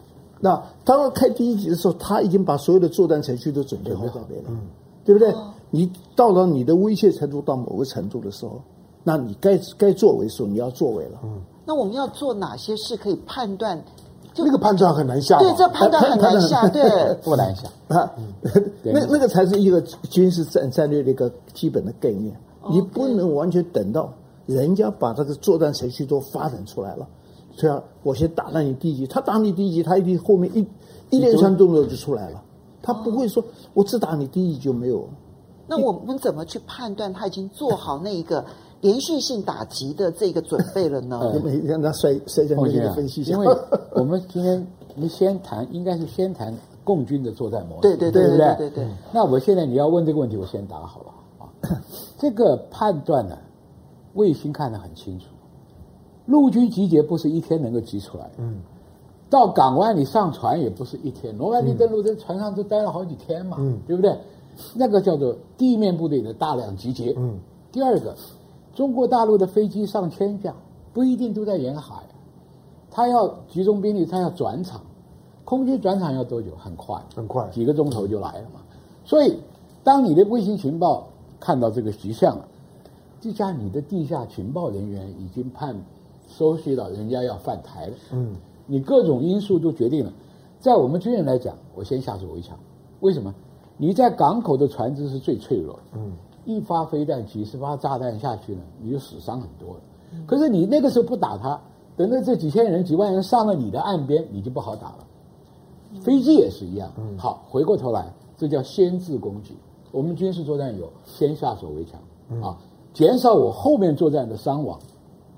那当他开第一集的时候，他已经把所有的作战程序都准备好准备了，嗯，对不对？你到了你的威胁程度到某个程度的时候，那你该该作为的时候你要作为了。嗯，那我们要做哪些事可以判断？那个判断很难下，对，这判断很难下，对，不难下啊。那那个才是一个军事战战略的一个基本的概念。你不能完全等到人家把这个作战程序都发展出来了，这样我先打烂你第一击，他打你第一击，他一定后面一一连串动作就出来了。他不会说我只打你第一击就没有。那我们怎么去判断他已经做好那一个？连续性打击的这个准备了呢？让他摔摔跤那个分析一下。因为我们今天你先谈，应该是先谈共军的作战模式。对对对对对对，对。那我现在你要问这个问题，我先答好了啊。这个判断呢，卫星看得很清楚。陆军集结不是一天能够集出来。嗯。到港湾你上船也不是一天，罗曼蒂登陆在船上都待了好几天嘛。嗯。对不对？那个叫做地面部队的大量集结。嗯。第二个。中国大陆的飞机上千架，不一定都在沿海，他要集中兵力，他要转场，空军转场要多久？很快，很快，几个钟头就来了嘛。所以，当你的卫星情报看到这个迹象了，这家你的地下情报人员已经判收悉到人家要犯台了。嗯，你各种因素都决定了，在我们军人来讲，我先下手为强。为什么？你在港口的船只是最脆弱的。嗯。一发飞弹，几十发炸弹下去呢，你就死伤很多了。可是你那个时候不打他，等到这几千人、几万人上了你的岸边，你就不好打了。飞机也是一样。好，回过头来，这叫先制攻击。我们军事作战有先下手为强啊，减少我后面作战的伤亡，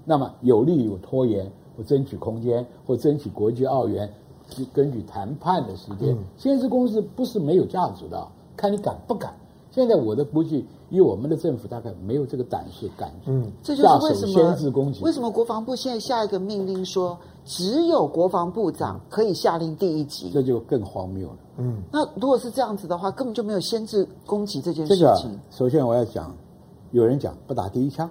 那么有利于我拖延，我争取空间，或争取国际奥援，根据谈判的时间。先制攻击不是没有价值的，看你敢不敢。现在我的估计。以我们的政府大概没有这个胆识敢，嗯，这就是为什么先制攻击。为什么国防部现在下一个命令说，只有国防部长可以下令第一击？这就更荒谬了。嗯，那如果是这样子的话，根本就没有先制攻击这件事情。这个，首先我要讲，有人讲不打第一枪，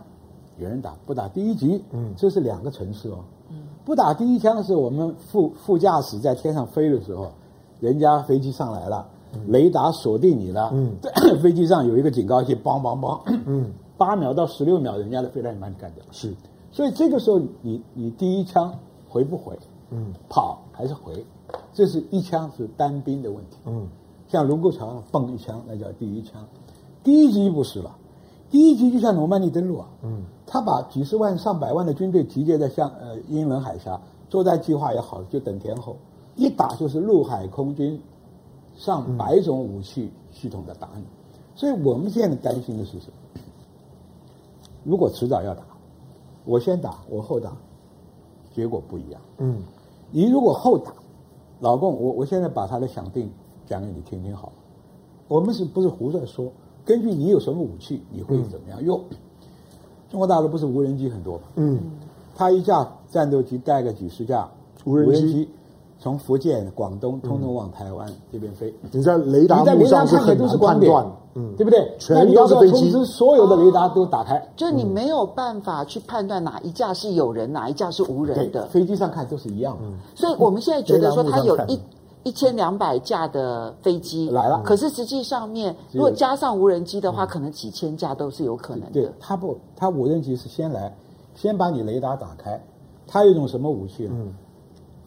有人打不打第一局，嗯，这是两个层次哦。嗯，不打第一枪是我们副副驾驶在天上飞的时候，人家飞机上来了。雷达锁定你了，嗯，飞机上有一个警告器，梆梆梆，嗯，八秒到十六秒，人家的飞弹就把你干掉。是，所以这个时候你你第一枪回不回？嗯，跑还是回？这是一枪是单兵的问题。嗯，像卢沟桥上蹦一枪，那叫第一枪。第一局不是了，第一局就像罗曼底登陆啊，嗯，他把几十万上百万的军队集结在像呃英伦海峡，作战计划也好，就等天候，一打就是陆海空军。上百种武器系统的打你，所以我们现在担心的是什么？如果迟早要打，我先打，我后打，结果不一样。嗯，你如果后打，老共，我我现在把他的想定讲给你听听好。我们是不是胡在说？根据你有什么武器，你会怎么样用？中国大陆不是无人机很多吗？嗯，他一架战斗机带个几十架无人机。从福建、广东通通往台湾这边飞，你在雷达幕上是很难判断，嗯，对不对？全都是飞机，通知所有的雷达都打开，就你没有办法去判断哪一架是有人，哪一架是无人的。飞机上看都是一样的，所以我们现在觉得说它有一一千两百架的飞机。来了，可是实际上面如果加上无人机的话，可能几千架都是有可能的。对，它不，它无人机是先来，先把你雷达打开，它有一种什么武器呢？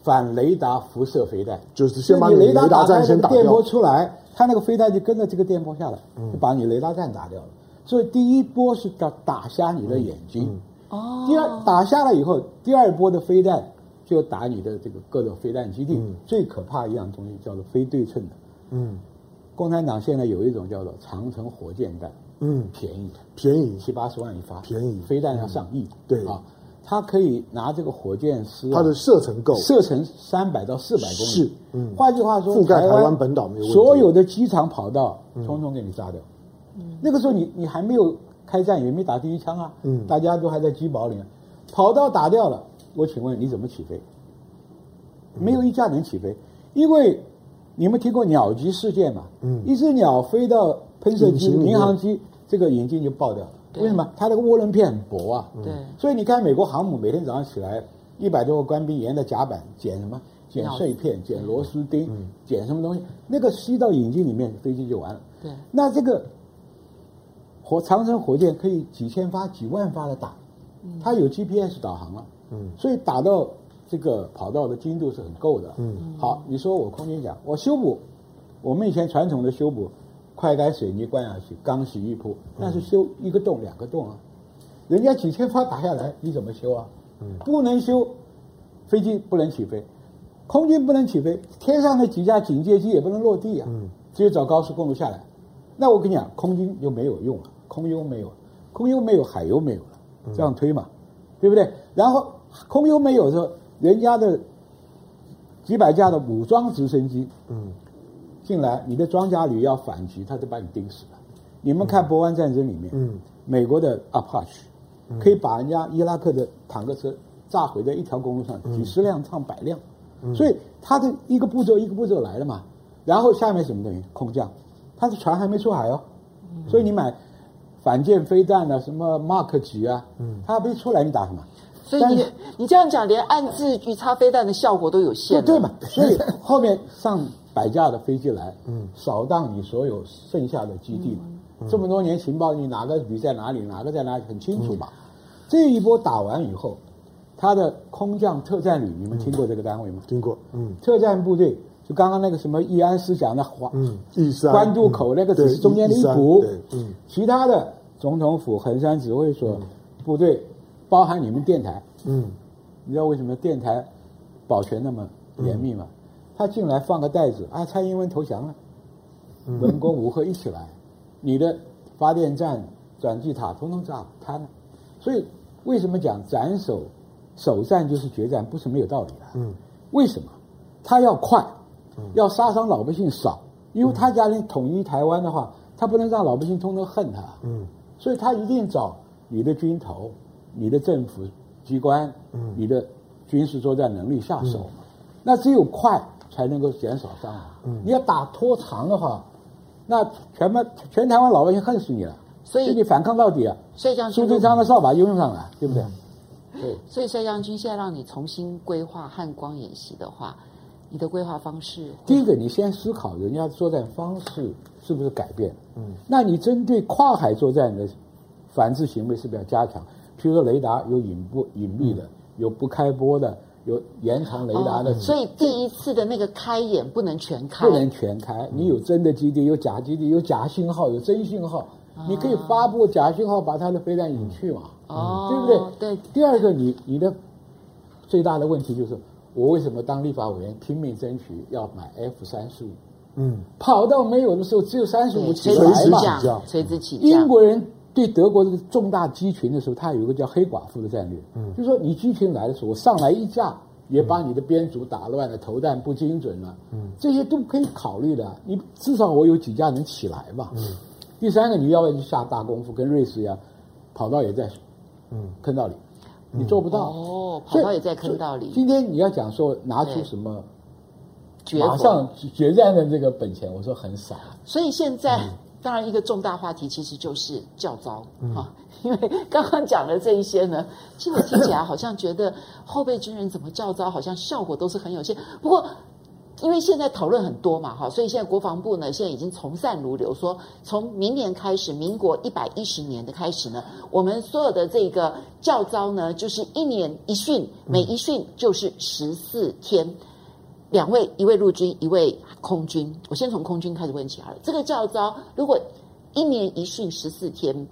反雷达辐射飞弹，就是先把你雷达站先打掉，电波出来，它那个飞弹就跟着这个电波下来，就把你雷达站打掉了。所以第一波是打打瞎你的眼睛，哦，第二打瞎了以后，第二波的飞弹就打你的这个各种飞弹基地。最可怕一样东西叫做非对称的，嗯，共产党现在有一种叫做长城火箭弹，嗯，便宜，便宜七八十万一发，便宜，飞弹要上亿，对啊。他可以拿这个火箭丝，它的射程够，射程三百到四百公里。是，嗯。换句话说，覆盖台湾本岛没有问题。所有的机场跑道，统统给你炸掉。嗯。那个时候你你还没有开战，也没打第一枪啊。嗯。大家都还在机堡里面，跑道打掉了，我请问你怎么起飞？没有一架能起飞，因为你们听过鸟击事件嘛？嗯。一只鸟飞到喷射机、民航机这个引进就爆掉了。为什么？它那个涡轮片很薄啊。对，所以你看美国航母每天早上起来，一百多个官兵沿着甲板捡什么？捡碎片、捡螺丝钉、捡什么东西？那个吸到引擎里面，飞机就完了。对，那这个火长城火箭可以几千发、几万发的打，它有 GPS 导航了。嗯，所以打到这个跑道的精度是很够的。嗯，好，你说我空军讲，我修补，我们以前传统的修补，快干水泥灌下去，钢洗一铺，那是修一个洞、两个洞啊。人家几千发打下来，你怎么修啊？嗯，不能修，飞机不能起飞。空军不能起飞，天上的几架警戒机也不能落地啊！嗯，只有找高速公路下来。那我跟你讲，空军就没有用了，空优没有，空优没有，海优没有了，这样推嘛，对不对？然后空优没有的时候，人家的几百架的武装直升机，嗯，进来，你的装甲旅要反击，他就把你盯死了。你们看波湾战争里面，嗯，美国的 Apache 可以把人家伊拉克的坦克车炸毁在一条公路上，几十辆上百辆。所以他的一个步骤一个步骤来了嘛，然后下面什么东西？空降，他的船还没出海哦，所以你买反舰飞弹啊，什么 Mark 几啊，他还没出来，你打什么？所以你你这样讲，连暗自鱼叉飞弹的效果都有限，对嘛？所以后面上百架的飞机来，嗯，扫荡你所有剩下的基地嘛。这么多年情报，你哪个旅在哪里，哪个在哪里很清楚嘛。这一波打完以后。他的空降特战旅，你们听过这个单位吗？听过，嗯，特战部队就刚刚那个什么易安斯讲的华，嗯，义山关渡口那个只是中间的一股，嗯，其他的总统府、横山指挥所部队，包含你们电台，嗯，你知道为什么电台保全那么严密吗？他进来放个袋子，啊，蔡英文投降了，文攻武吓一起来，你的发电站、转机塔统统炸瘫了，所以为什么讲斩首？首战就是决战，不是没有道理的。嗯，为什么？他要快，要杀伤老百姓少，因为他家里统一台湾的话，他不能让老百姓通通恨他。嗯，所以他一定找你的军头、你的政府机关、嗯，你的军事作战能力下手。嗯，那只有快才能够减少伤亡。嗯，你要打拖长的话，那全台湾老百姓恨死你了。所以你反抗到底啊！所以这样，苏贞昌的扫把用上了，对不对？对，所以帅将军现在让你重新规划汉光演习的话，你的规划方式，第一个你先思考人家作战方式是不是改变？嗯，那你针对跨海作战的反制行为是不是要加强？譬如说雷达有隐不隐蔽的，有不开播的，有延长雷达的。哦，所以第一次的那个开眼不能全开，不能全开。你有真的基地，有假基地，有假信号，有真信号，你可以发布假信号，把它的飞弹引去嘛。哦，对不对？对。第二个，你你的最大的问题就是，我为什么当立法委员拼命争取要买 F 三十五？嗯，跑到没有的时候，只有三十五起来嘛。垂直起降。英国人对德国这个重大机群的时候，它有一个叫黑寡妇的战略。嗯，就是说你机群来的时候，我上来一架，也把你的编组打乱了，投弹不精准了。嗯，这些都可以考虑的。你至少我有几架能起来嘛。嗯。第三个，你要不要去下大功夫，跟瑞士一样，跑道也在。嗯，坑道里，你做不到哦。跑道也在坑道里。今天你要讲说拿出什么，马上决战的这个本钱，我说很少。所以现在，当然一个重大话题其实就是教招啊，因为刚刚讲的这一些呢，其实我听起来好像觉得后备军人怎么教招，好像效果都是很有限。不过。因为现在讨论很多嘛，哈，所以现在国防部呢，现在已经从善如流，说从明年开始，民国一百一十年的开始呢，我们所有的这个教招呢，就是一年一训，每一训就是十四天，两位，一位陆军，一位空军。我先从空军开始问起好了。这个教招如果一年一训十四天，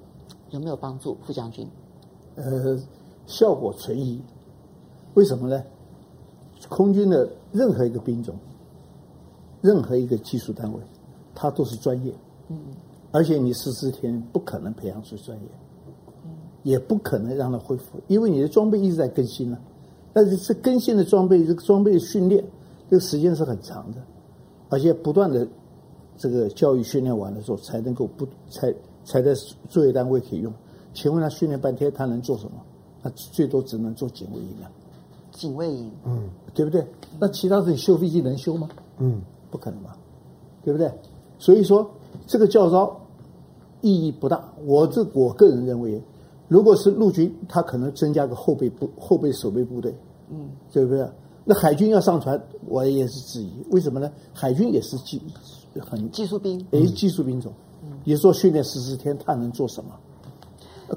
有没有帮助？副将军？呃，效果存疑。为什么呢？空军的任何一个兵种。任何一个技术单位，它都是专业，嗯，而且你十四天不可能培养出专业，嗯，也不可能让他恢复，因为你的装备一直在更新呢。但是这更新的装备，这个装备的训练，这个时间是很长的，而且不断的这个教育训练完的时候，才能够不才才在作业单位可以用。请问他训练半天，他能做什么？他最多只能做警卫营了。警卫营，嗯，对不对？那其他的修飞机能修吗？嗯。不可能吧，对不对？所以说，这个教招意义不大。我这我个人认为，如果是陆军，他可能增加个后备部后备守备部队，嗯，对不对？那海军要上船，我也是质疑，为什么呢？海军也是技很技术兵，也是技术兵种，嗯，也做训练十四天，他能做什么？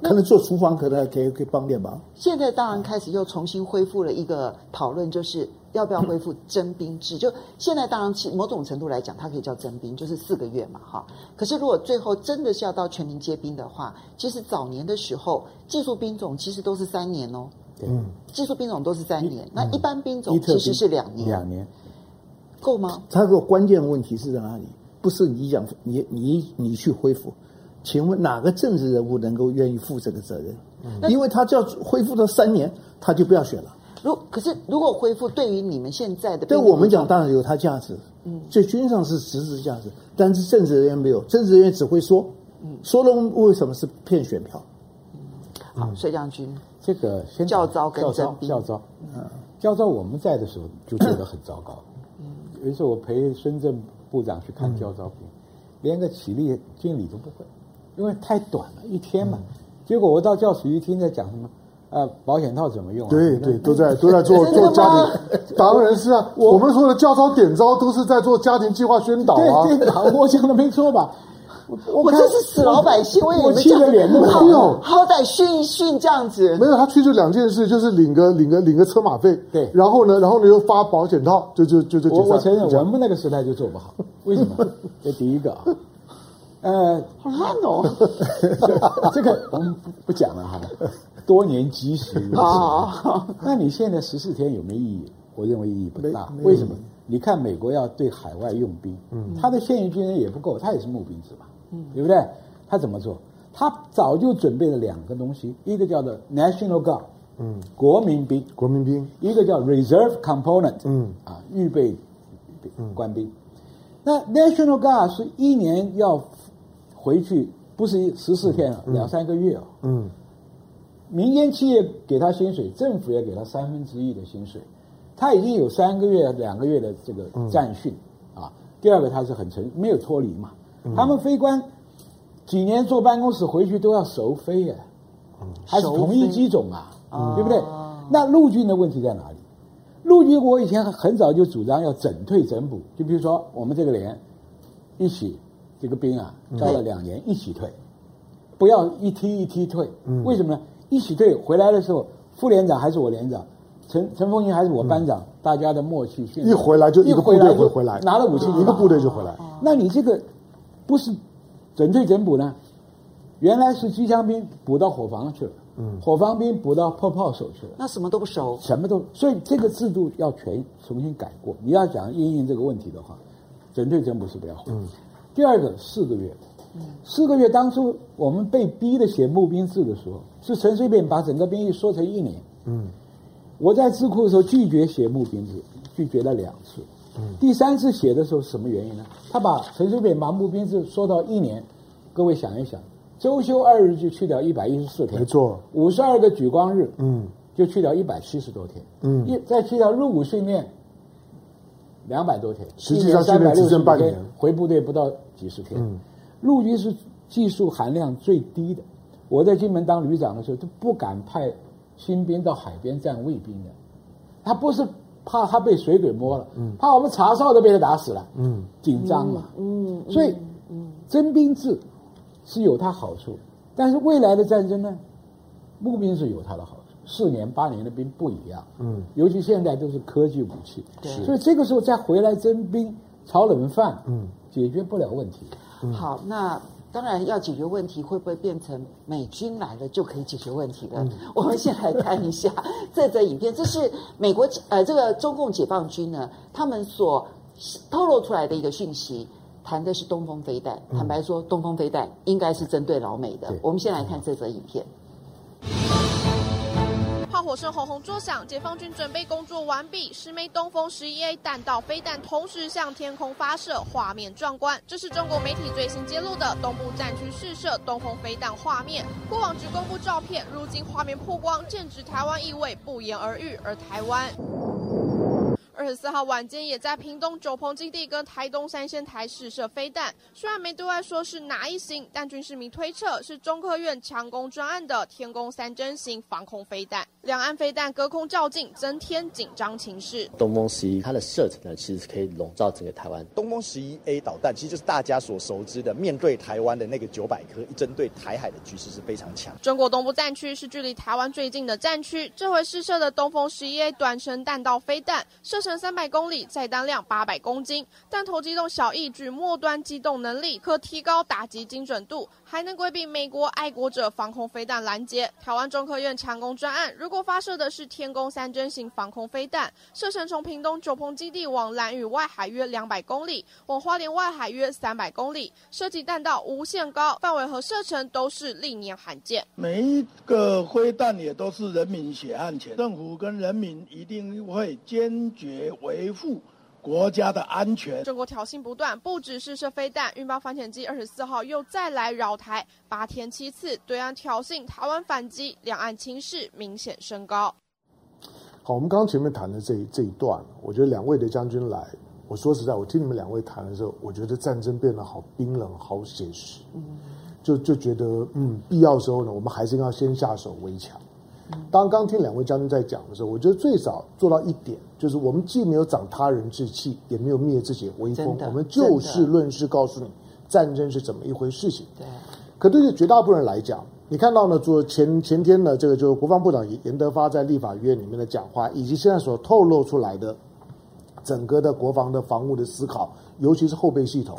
可能做厨房，可能可以可以帮点忙。现在当然开始又重新恢复了一个讨论，就是要不要恢复征兵制。就现在当然其某种程度来讲，它可以叫征兵，就是四个月嘛，哈。可是如果最后真的是要到全民皆兵的话，其实早年的时候技术兵种其实都是三年哦。嗯，技术兵种都是三年，那一般兵种其实是两年。两年够吗？他说关键问题是在哪里？不是你讲你你你去恢复。请问哪个政治人物能够愿意负这个责任？嗯、因为他就要恢复到三年，他就不要选了。如可是如果恢复，对于你们现在的，对我们讲当然有它价值。嗯，在军上是实质价值，但是政治人员没有，政治人员只会说，嗯，说了为什么是骗选票？嗯，好，帅将军，这个先教招跟征兵，教招，嗯，教招我们在的时候就觉得很糟糕。嗯，有一次我陪孙政部长去看教招兵，连个起立敬礼都不会。因为太短了，一天嘛。结果我到教室一听，在讲什么？呃，保险套怎么用？对对，都在都在做 做家庭。当然是啊，我们说的教招点招都是在做家庭计划宣导啊。对，我讲的没错吧？我这是死老百姓，我我气得脸都没有。好歹训一训这样子。没有，他去就两件事，就是领个领个领个车马费。对，然后呢，然后呢又发保险套，就就就就。我我承认，我们那个时代就做不好。为什么？这第一个啊。呃，好烂哦！这个我们不不讲了哈。多年积习 好，那你现在十四天有没有意义？我认为意义不大。为什么？你看美国要对海外用兵，嗯，他的现役军人也不够，他也是募兵制嘛，嗯，对不对？他怎么做？他早就准备了两个东西，一个叫做 National Guard，嗯，国民兵，国民兵；一个叫 Reserve Component，嗯，啊，预备官兵。那 National Guard 是一年要。回去不是十四天了，两三个月啊。嗯，民间企业给他薪水，政府也给他三分之一的薪水，他已经有三个月、两个月的这个战训啊。第二个，他是很成，没有脱离嘛。他们飞官几年坐办公室回去都要熟飞啊，还是同一机种啊，对不对？那陆军的问题在哪里？陆军我以前很早就主张要整退整补，就比如说我们这个连一起。这个兵啊，招了两年一起退，不要一梯一梯退。为什么呢？一起退回来的时候，副连长还是我连长，陈陈凤英还是我班长，大家的默契训练。一回来就一个部队会回来，拿了武器一个部队就回来。那你这个不是整退整补呢？原来是机枪兵补到伙房去了，嗯，伙房兵补到砲炮手去了，那什么都不熟，什么都。所以这个制度要全重新改过。你要讲因应这个问题的话，整退整补是不要。嗯。第二个四个月，四个月当初我们被逼的写募兵制的时候，是陈水扁把整个兵役缩成一年。嗯，我在智库的时候拒绝写募兵制，拒绝了两次。嗯，第三次写的时候是什么原因呢？他把陈水扁把募兵制缩到一年，各位想一想，周休二日就去掉一百一十四天，没错，五十二个举光日，嗯，就去掉一百七十多天，嗯，一再去掉入伍训练。两百多天，实际上三百六十半年，回部队不到几十天。嗯，陆军是技术含量最低的。我在金门当旅长的时候，都不敢派新兵到海边站卫兵的。他不是怕他被水鬼摸了，嗯，怕我们查哨都被他打死了，嗯，紧张嘛，嗯，所以，嗯，征兵制是有它好处，但是未来的战争呢，募兵是有它的好处。四年八年的兵不一样，嗯，尤其现在都是科技武器，对，所以这个时候再回来征兵炒冷饭，嗯，解决不了问题。嗯、好，那当然要解决问题，会不会变成美军来了就可以解决问题了？嗯、我们先来看一下 这则影片，这是美国呃这个中共解放军呢，他们所透露出来的一个讯息，谈的是东风飞弹。坦白说，东风飞弹应该是针对老美的。我们先来看这则影片。火声轰轰作响，解放军准备工作完毕。十枚东风十一 A 弹道飞弹同时向天空发射，画面壮观。这是中国媒体最新揭露的东部战区试射东风飞弹画面。过往只公布照片，如今画面曝光，正值台湾意味不言而喻。而台湾。二十四号晚间也在屏东九鹏基地跟台东三仙台试射飞弹，虽然没对外说是哪一型，但军事迷推测是中科院强攻专案的天宫三针型防空飞弹。两岸飞弹隔空较劲，增添紧张情势。东风十一它的射程呢，其实可以笼罩整个台湾。东风十一 A 导弹其实就是大家所熟知的，面对台湾的那个九百颗，针对台海的局势是非常强。中国东部战区是距离台湾最近的战区，这回试射的东风十一 A 短程弹道飞弹，射程三百公里，载弹量八百公斤，弹头机动小翼，具末端机动能力，可提高打击精准度，还能规避美国爱国者防空飞弹拦截。台湾中科院强攻专案，如果发射的是天弓三针型防空飞弹，射程从屏东九鹏基地往蓝屿外海约两百公里，往花莲外海约三百公里，射击弹道无限高，范围和射程都是历年罕见。每一个飞弹也都是人民血汗钱，政府跟人民一定会坚决维护。国家的安全，中国挑衅不断，不只是射飞弹，运八反潜机二十四号又再来扰台，八天七次对岸挑衅，台湾反击，两岸情势明显升高。好，我们刚刚前面谈的这一这一段，我觉得两位的将军来，我说实在，我听你们两位谈的时候，我觉得战争变得好冰冷，好写实，嗯，就就觉得，嗯，必要的时候呢，我们还是要先下手为强。当刚听两位将军在讲的时候，我觉得最少做到一点，就是我们既没有长他人志气，也没有灭自己威风，我们就事论事，告诉你战争是怎么一回事情。对。可对于绝大部分人来讲，你看到呢，做前前天呢，这个就是国防部长严德发在立法院里面的讲话，以及现在所透露出来的整个的国防的防务的思考，尤其是后备系统。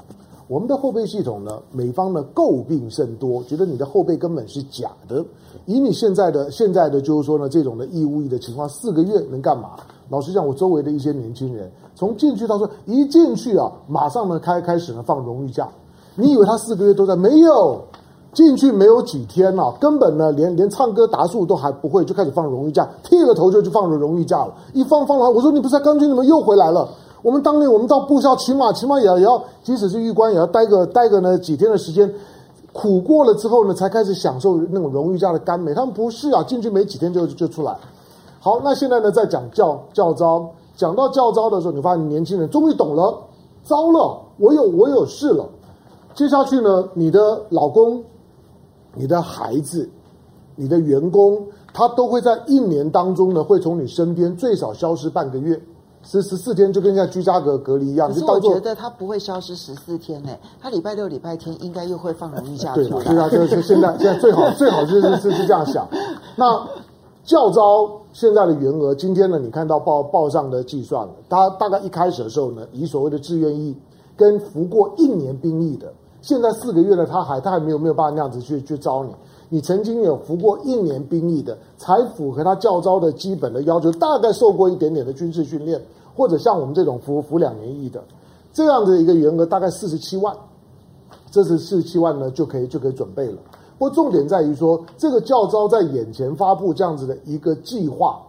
我们的后备系统呢，美方呢诟病甚多，觉得你的后备根本是假的。以你现在的现在的就是说呢，这种的义务役的情况，四个月能干嘛？老实讲，我周围的一些年轻人，从进去到说一进去啊，马上呢开开始呢放荣誉假。你以为他四个月都在？没有，进去没有几天啊，根本呢连连唱歌答数都还不会，就开始放荣誉假，剃了头就去放了荣誉假了。一放放完，我说你不是在刚军，怎么又回来了？我们当年，我们到部校，起码起码也要也要，即使是预官，也要待个待个呢几天的时间，苦过了之后呢，才开始享受那种荣誉家的甘美。他们不是啊，进去没几天就就出来。好，那现在呢，在讲教教招，讲到教招的时候，你发现年轻人终于懂了，糟了，我有我有事了。接下去呢，你的老公、你的孩子、你的员工，他都会在一年当中呢，会从你身边最少消失半个月。十十四天就跟像居家隔隔离一样，可是我觉得他不会消失十四天呢，他礼拜六、礼拜天应该又会放荣誉假。对对啊，就是现在现在最好最好就是是是这样想。那教招现在的员额，今天呢，你看到报报上的计算了，他大概一开始的时候呢，以所谓的志愿役跟服过一年兵役的，现在四个月了，他还他还没有没有办法那样子去去招你。你曾经有服过一年兵役的，才符合他教招的基本的要求，大概受过一点点的军事训练，或者像我们这种服服两年役的，这样的一个员额大概四十七万，这是四十七万呢就可以就可以准备了。不过重点在于说，这个教招在眼前发布这样子的一个计划，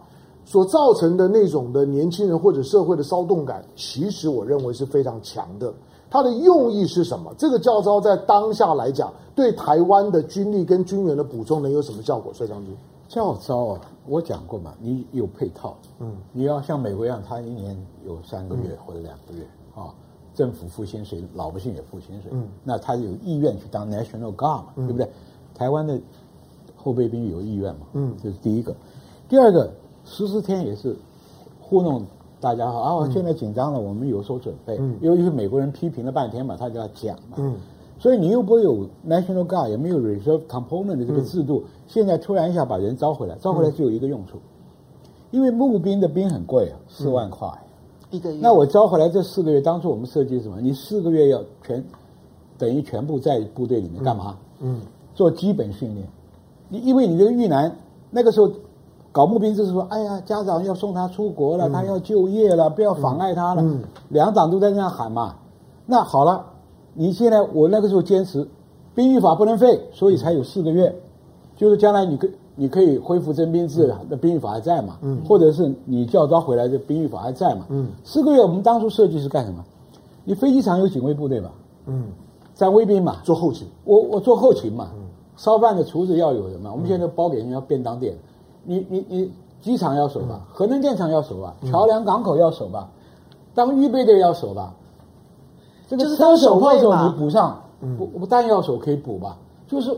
所造成的那种的年轻人或者社会的骚动感，其实我认为是非常强的。它的用意是什么？这个教招在当下来讲，对台湾的军力跟军人的补充能有什么效果？帅将军，教招啊，我讲过嘛，你有配套，嗯，你要像美国一样，他一年有三个月或者两个月啊，政府付薪水，老百姓也付薪水，嗯，那他有意愿去当 National Guard 嘛，对不对？台湾的后备兵有意愿嘛，嗯，这是第一个。第二个，十四天也是糊弄。大家好啊！现在紧张了，我们有所准备。嗯，因为是美国人批评了半天嘛，他就要讲嘛。嗯，所以你又不会有 National Guard，也没有 Reserve Component 的这个制度，嗯、现在突然一下把人招回来，招回来只有一个用处，嗯、因为募兵的兵很贵啊，四万块、嗯、一个月。那我招回来这四个月，当初我们设计什么？你四个月要全等于全部在部队里面干嘛？嗯，做基本训练。你因为你这个遇难那个时候。搞募兵就是说，哎呀，家长要送他出国了，嗯、他要就业了，不要妨碍他了。嗯、两党都在那样喊嘛。那好了，你现在我那个时候坚持，兵役法不能废，所以才有四个月，嗯、就是将来你可你可以恢复征兵制了，那兵役法还在嘛？嗯，或者是你教招回来的兵役法还在嘛？嗯，四个月我们当初设计是干什么？你飞机场有警卫部队吧？嗯，站卫兵嘛，做后勤。我我做后勤嘛，嗯、烧饭的厨子要有人嘛。我们现在包给人家便当店。你你你，机场要守吧，核能电厂要守吧，桥梁港口要守吧，当预备队要守吧，这个车手炮手你补上，不不弹药手可以补吧，就是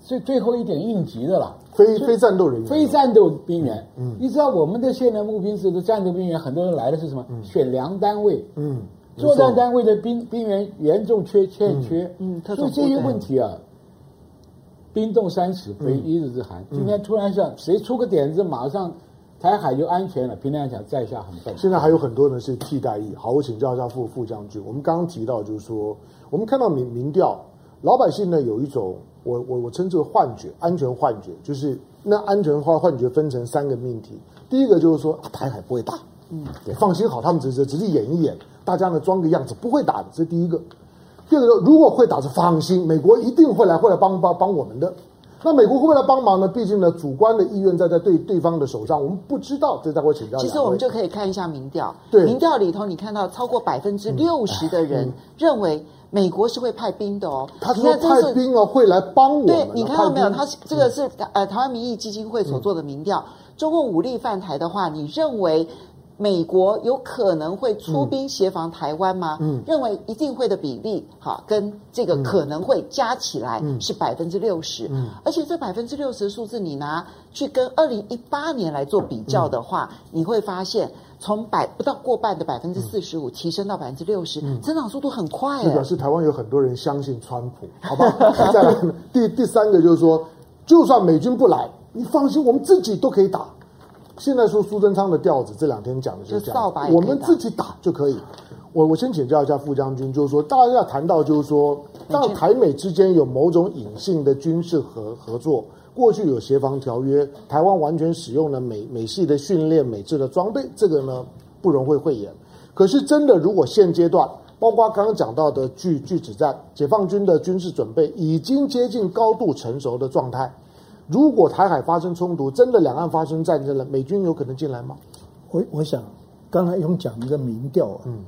最最后一点应急的了。非非战斗人员，非战斗兵员。嗯，你知道我们的现在募兵制的战斗兵员，很多人来的是什么？选粮单位。嗯，作战单位的兵兵员严重缺欠缺。嗯，所以这些问题啊，冰冻三尺非一日之寒。今天突然想谁出个点子，马上台海就安全了。平常讲在下很笨。现在还有很多人是替代役。好，我请教一下副副将军。我们刚刚提到，就是说，我们看到民民调，老百姓呢有一种。我我我称之为幻觉，安全幻觉，就是那安全化幻觉分成三个命题。第一个就是说，啊，台海不会打，嗯，对，放心好，他们只是只是演一演，大家呢装个样子，不会打的，这是第一个。第二个，如果会打，是放心，美国一定会来，会来帮帮帮我们的。那美国会不会来帮忙呢？毕竟呢，主观的意愿在在对对方的手上，我们不知道。这待会请教。其实我们就可以看一下民调，对，民调里头你看到超过百分之六十的人认为。美国是会派兵的哦，他说派兵哦会来帮我。对，你看到没有？他这个是呃台湾民意基金会所做的民调，中共武力犯台的话，你认为美国有可能会出兵协防台湾吗？嗯，认为一定会的比例，哈，跟这个可能会加起来是百分之六十。嗯，而且这百分之六十的数字，你拿去跟二零一八年来做比较的话，你会发现。从百不到过半的百分之四十五提升到百分之六十，增长速度很快。这表示台湾有很多人相信川普，好吧？再来，第第三个就是说，就算美军不来，你放心，我们自己都可以打。现在说苏贞昌的调子，这两天讲的就是这样，我们自己打就可以。我我先请教一下傅将军，就是说，大家要谈到就是说，当台美之间有某种隐性的军事合合作。过去有协防条约，台湾完全使用了美美系的训练、美制的装备，这个呢不容会讳言。可是真的，如果现阶段，包括刚刚讲到的拒拒止战，解放军的军事准备已经接近高度成熟的状态，如果台海发生冲突，真的两岸发生战争了，美军有可能进来吗？我我想，刚才用讲一个民调啊，嗯，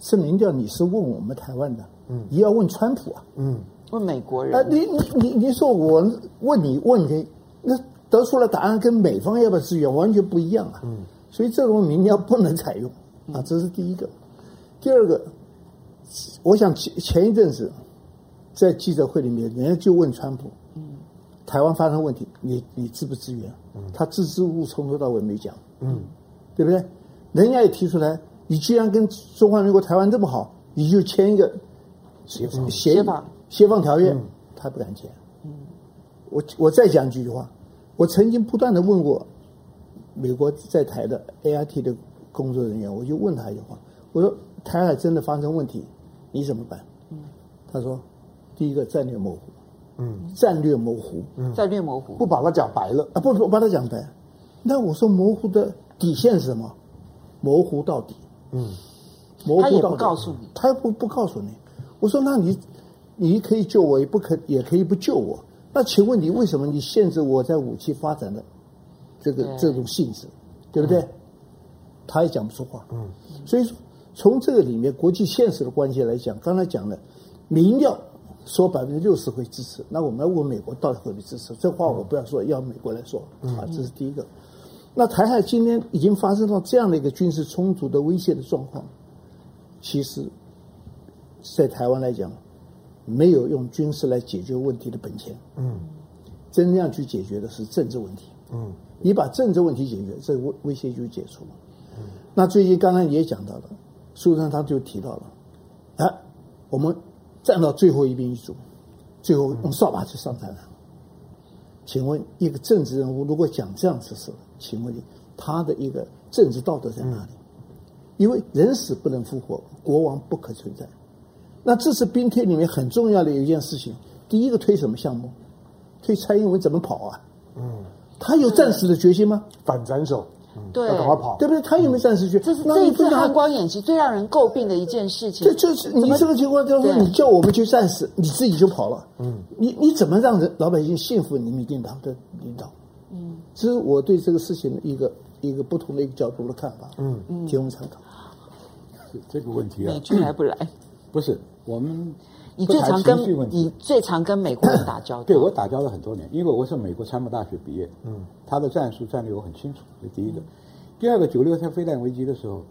是民调，你是问我们台湾的，嗯，你要问川普啊，嗯。问美国人？啊，你你你你说我问你问题，那得出来答案跟美方要不要支援完全不一样啊。嗯，所以这种民调不能采用啊，这是第一个。第二个，我想前前一阵子在记者会里面，人家就问川普，嗯，台湾发生问题，你你支不支援？嗯，他支支吾吾，从头到尾没讲，嗯，对不对？人家也提出来，你既然跟中华民国台湾这么好，你就签一个协协法。协防条约，他不敢签。嗯，我我再讲几句话。我曾经不断的问过美国在台的 AIT 的工作人员，我就问他一句话：我说台海真的发生问题，你怎么办？嗯，他说：第一个战略模糊。嗯，战略模糊。嗯，战略模糊，不把它讲白了啊！不不把它讲白。那我说模糊的底线是什么？模糊到底。嗯，模糊到底。他也不告诉你，他不不告诉你。我说那你。你可以救我，也不可也可以不救我。那请问你为什么你限制我在武器发展的这个这种性质，对不对？嗯、他也讲不出话。嗯，所以说从这个里面国际现实的关系来讲，刚才讲的民调说百分之六十会支持，那我们要问美国到底会不会支持？这话我不要说，要美国来说啊，这是第一个。那台海今天已经发生到这样的一个军事冲突的威胁的状况，其实，在台湾来讲。没有用军事来解决问题的本钱，嗯，真正要去解决的是政治问题，嗯，你把政治问题解决，这个威威胁就解除了。嗯，那最近刚才你也讲到了，书上他就提到了，啊，我们站到最后一边一卒，最后用扫把去上战场。请问一个政治人物如果讲这样子事，请问你他的一个政治道德在哪里？因为人死不能复活，国王不可存在。那这是兵推里面很重要的一件事情。第一个推什么项目？推蔡英文怎么跑啊？嗯，他有战死的决心吗？反斩首，对，要赶快跑，对不对？他有没有战时去？这是这一次汉光演习最让人诟病的一件事情。这就是你这个情况，就是说你叫我们去战时，你自己就跑了。嗯，你你怎么让人老百姓信服你民进党的领导？嗯，这是我对这个事情的一个一个不同的一个角度的看法。嗯嗯，提供参考。是这个问题啊？美军来不来？不是。我们你最常跟你最常跟美国人打交道？对，我打交道很多年，因为我是美国参谋大学毕业。嗯，他的战术战略我很清楚，这第一个。第二个，九六三飞弹危机的时候，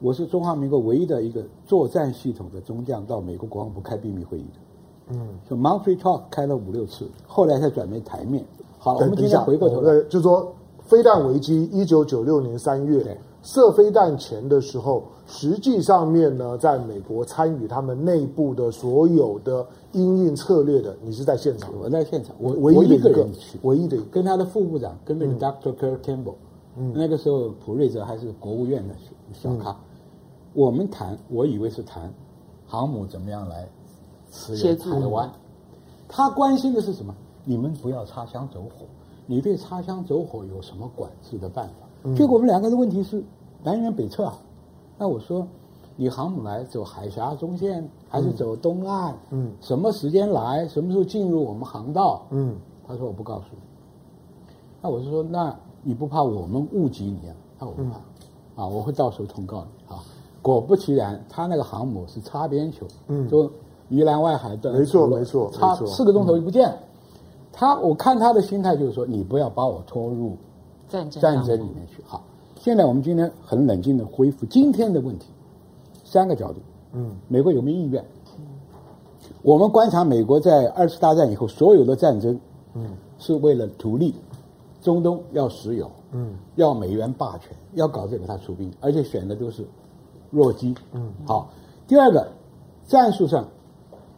我是中华民国唯一的一个作战系统的中将到美国国防部开秘密会议的。嗯，就 Monthly Talk 开了五六次，后来才转为台面。好，我们今天回过头来，就是说飞弹危机，一九九六年三月射飞弹前的时候，实际上面呢，在美国参与他们内部的所有的应应策略的，你是在现场？我在现场，我唯一的一个，一个人去，唯一的跟他的副部长，跟那个 Dr. Kurt Campbell，嗯，那个时候普瑞泽还是国务院的小咖，嗯、我们谈，我以为是谈航母怎么样来支援台湾。他关心的是什么？你们不要擦枪走火。你对擦枪走火有什么管制的办法？嗯、结果我们两个的问题是南辕北辙啊。那我说，你航母来走海峡中线还是走东岸？嗯，什么时间来？什么时候进入我们航道？嗯，他说我不告诉你。那我就说，那你不怕我们误击你啊？那我不怕，嗯、啊，我会到时候通告你啊。果不其然，他那个航母是擦边球，嗯，就。宜兰外海的，没错没错，差四个钟头就不见了。他，我看他的心态就是说，你不要把我拖入战争战争里面去。好，现在我们今天很冷静的恢复今天的问题，三个角度。嗯，美国有没有意愿？嗯我们观察美国在二次大战以后所有的战争，嗯，是为了图利，中东要石油，嗯，要美元霸权，要搞这个他出兵，而且选的都是弱鸡。嗯，好，第二个战术上。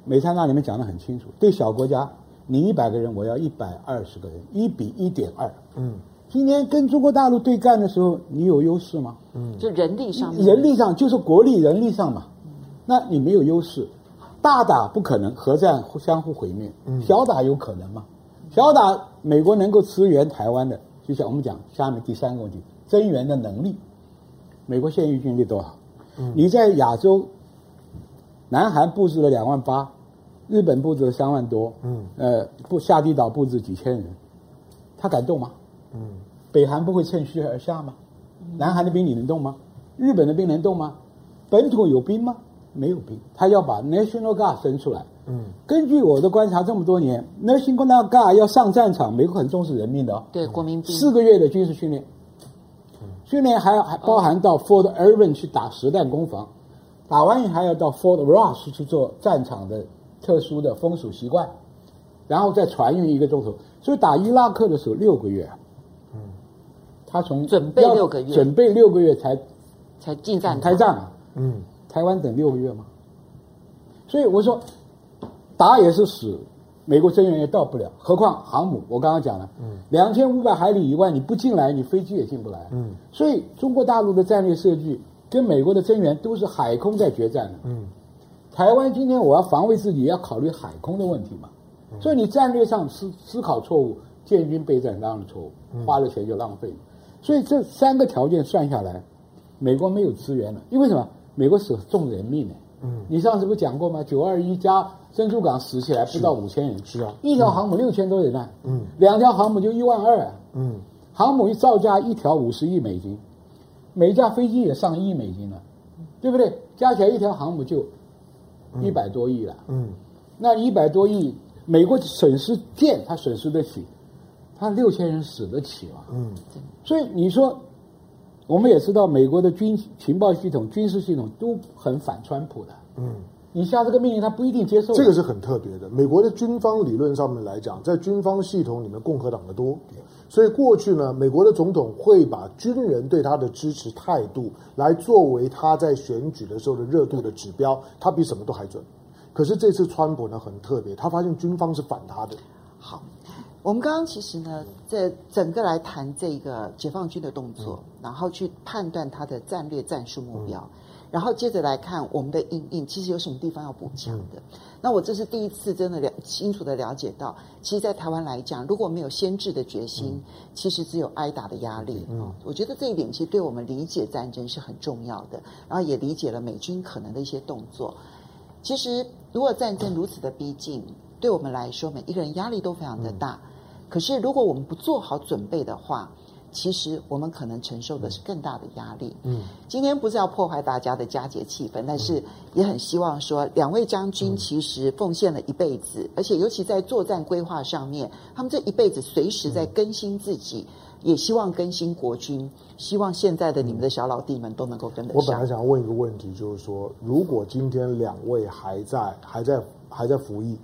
美参那里面讲得很清楚，对小国家，你一百个人，我要一百二十个人，一比一点二。嗯，今天跟中国大陆对干的时候，你有优势吗？嗯，就人力上，人力上就是国力人力上嘛。嗯，那你没有优势，大打不可能，核战相互毁灭。嗯，小打有可能吗？小打，美国能够支援台湾的，就像我们讲下面第三个问题，增援的能力，美国现役军力多少？嗯，你在亚洲。南韩布置了两万八，日本布置了三万多，嗯，呃，不，下地岛布置几千人，他敢动吗？嗯，北韩不会趁虚而下吗？南韩的兵你能动吗？日本的兵能动吗？本土有兵吗？没有兵，他要把 National Guard 生出来。嗯，根据我的观察，这么多年，National Guard 要上战场，美国很重视人命的哦。对，国民兵四个月的军事训练，训练还还包含到 Fort Irwin 去打实弹攻防。打完以后还要到 Fort Ross 去做战场的特殊的风俗习惯，然后再传运一个钟头。所以打伊拉克的时候六个月，嗯，他从准备六个月，准备六个月才才进战开战嘛，嗯，台湾等六个月吗？所以我说打也是死，美国增援也到不了，何况航母，我刚刚讲了，嗯，两千五百海里以外你不进来，你飞机也进不来，嗯，所以中国大陆的战略设计。跟美国的增援都是海空在决战的。嗯，台湾今天我要防卫自己，也要考虑海空的问题嘛。所以你战略上思思考错误，建军备战当然错误，花了钱就浪费。所以这三个条件算下来，美国没有资源了。因为什么？美国死重人命呢。嗯，你上次不讲过吗？九二一加珍珠港死起来不到五千人，是啊，一条航母六千多人呢。嗯，两条航母就一万二。嗯，航母一造价一条五十亿美金。每架飞机也上亿美金了，对不对？加起来一条航母就一百多亿了。嗯，那一百多亿，美国损失舰，他损失得起，他六千人死得起吗？嗯，所以你说，我们也知道，美国的军情报系统、军事系统都很反川普的。嗯。你下这个命令，他不一定接受。这个是很特别的。美国的军方理论上面来讲，在军方系统里面，共和党的多，所以过去呢，美国的总统会把军人对他的支持态度来作为他在选举的时候的热度的指标，他比什么都还准。可是这次川普呢，很特别，他发现军方是反他的。好，我们刚刚其实呢，在整个来谈这个解放军的动作，嗯、然后去判断他的战略战术目标。嗯然后接着来看我们的应应，其实有什么地方要补强的？嗯、那我这是第一次真的了清楚的了解到，其实，在台湾来讲，如果没有先制的决心，嗯、其实只有挨打的压力。嗯，我觉得这一点其实对我们理解战争是很重要的，然后也理解了美军可能的一些动作。其实，如果战争如此的逼近，对我们来说，每一个人压力都非常的大。嗯、可是，如果我们不做好准备的话，其实我们可能承受的是更大的压力。嗯，今天不是要破坏大家的佳节气氛，但是也很希望说，两位将军其实奉献了一辈子，而且尤其在作战规划上面，他们这一辈子随时在更新自己，也希望更新国军，希望现在的你们的小老弟们都能够跟得上。我本来想要问一个问题，就是说，如果今天两位还在还在还在服役，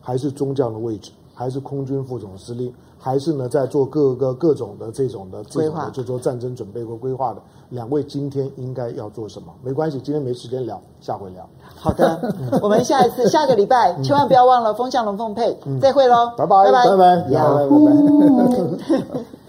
还是中将的位置，还是空军副总司令？还是呢，在做各个各种的这种的这种的，就做战争准备和规划的两位，今天应该要做什么？没关系，今天没时间聊，下回聊。好的，我们下一次下个礼拜千万不要忘了风向龙凤配，再会喽，拜拜拜拜拜拜拜拜。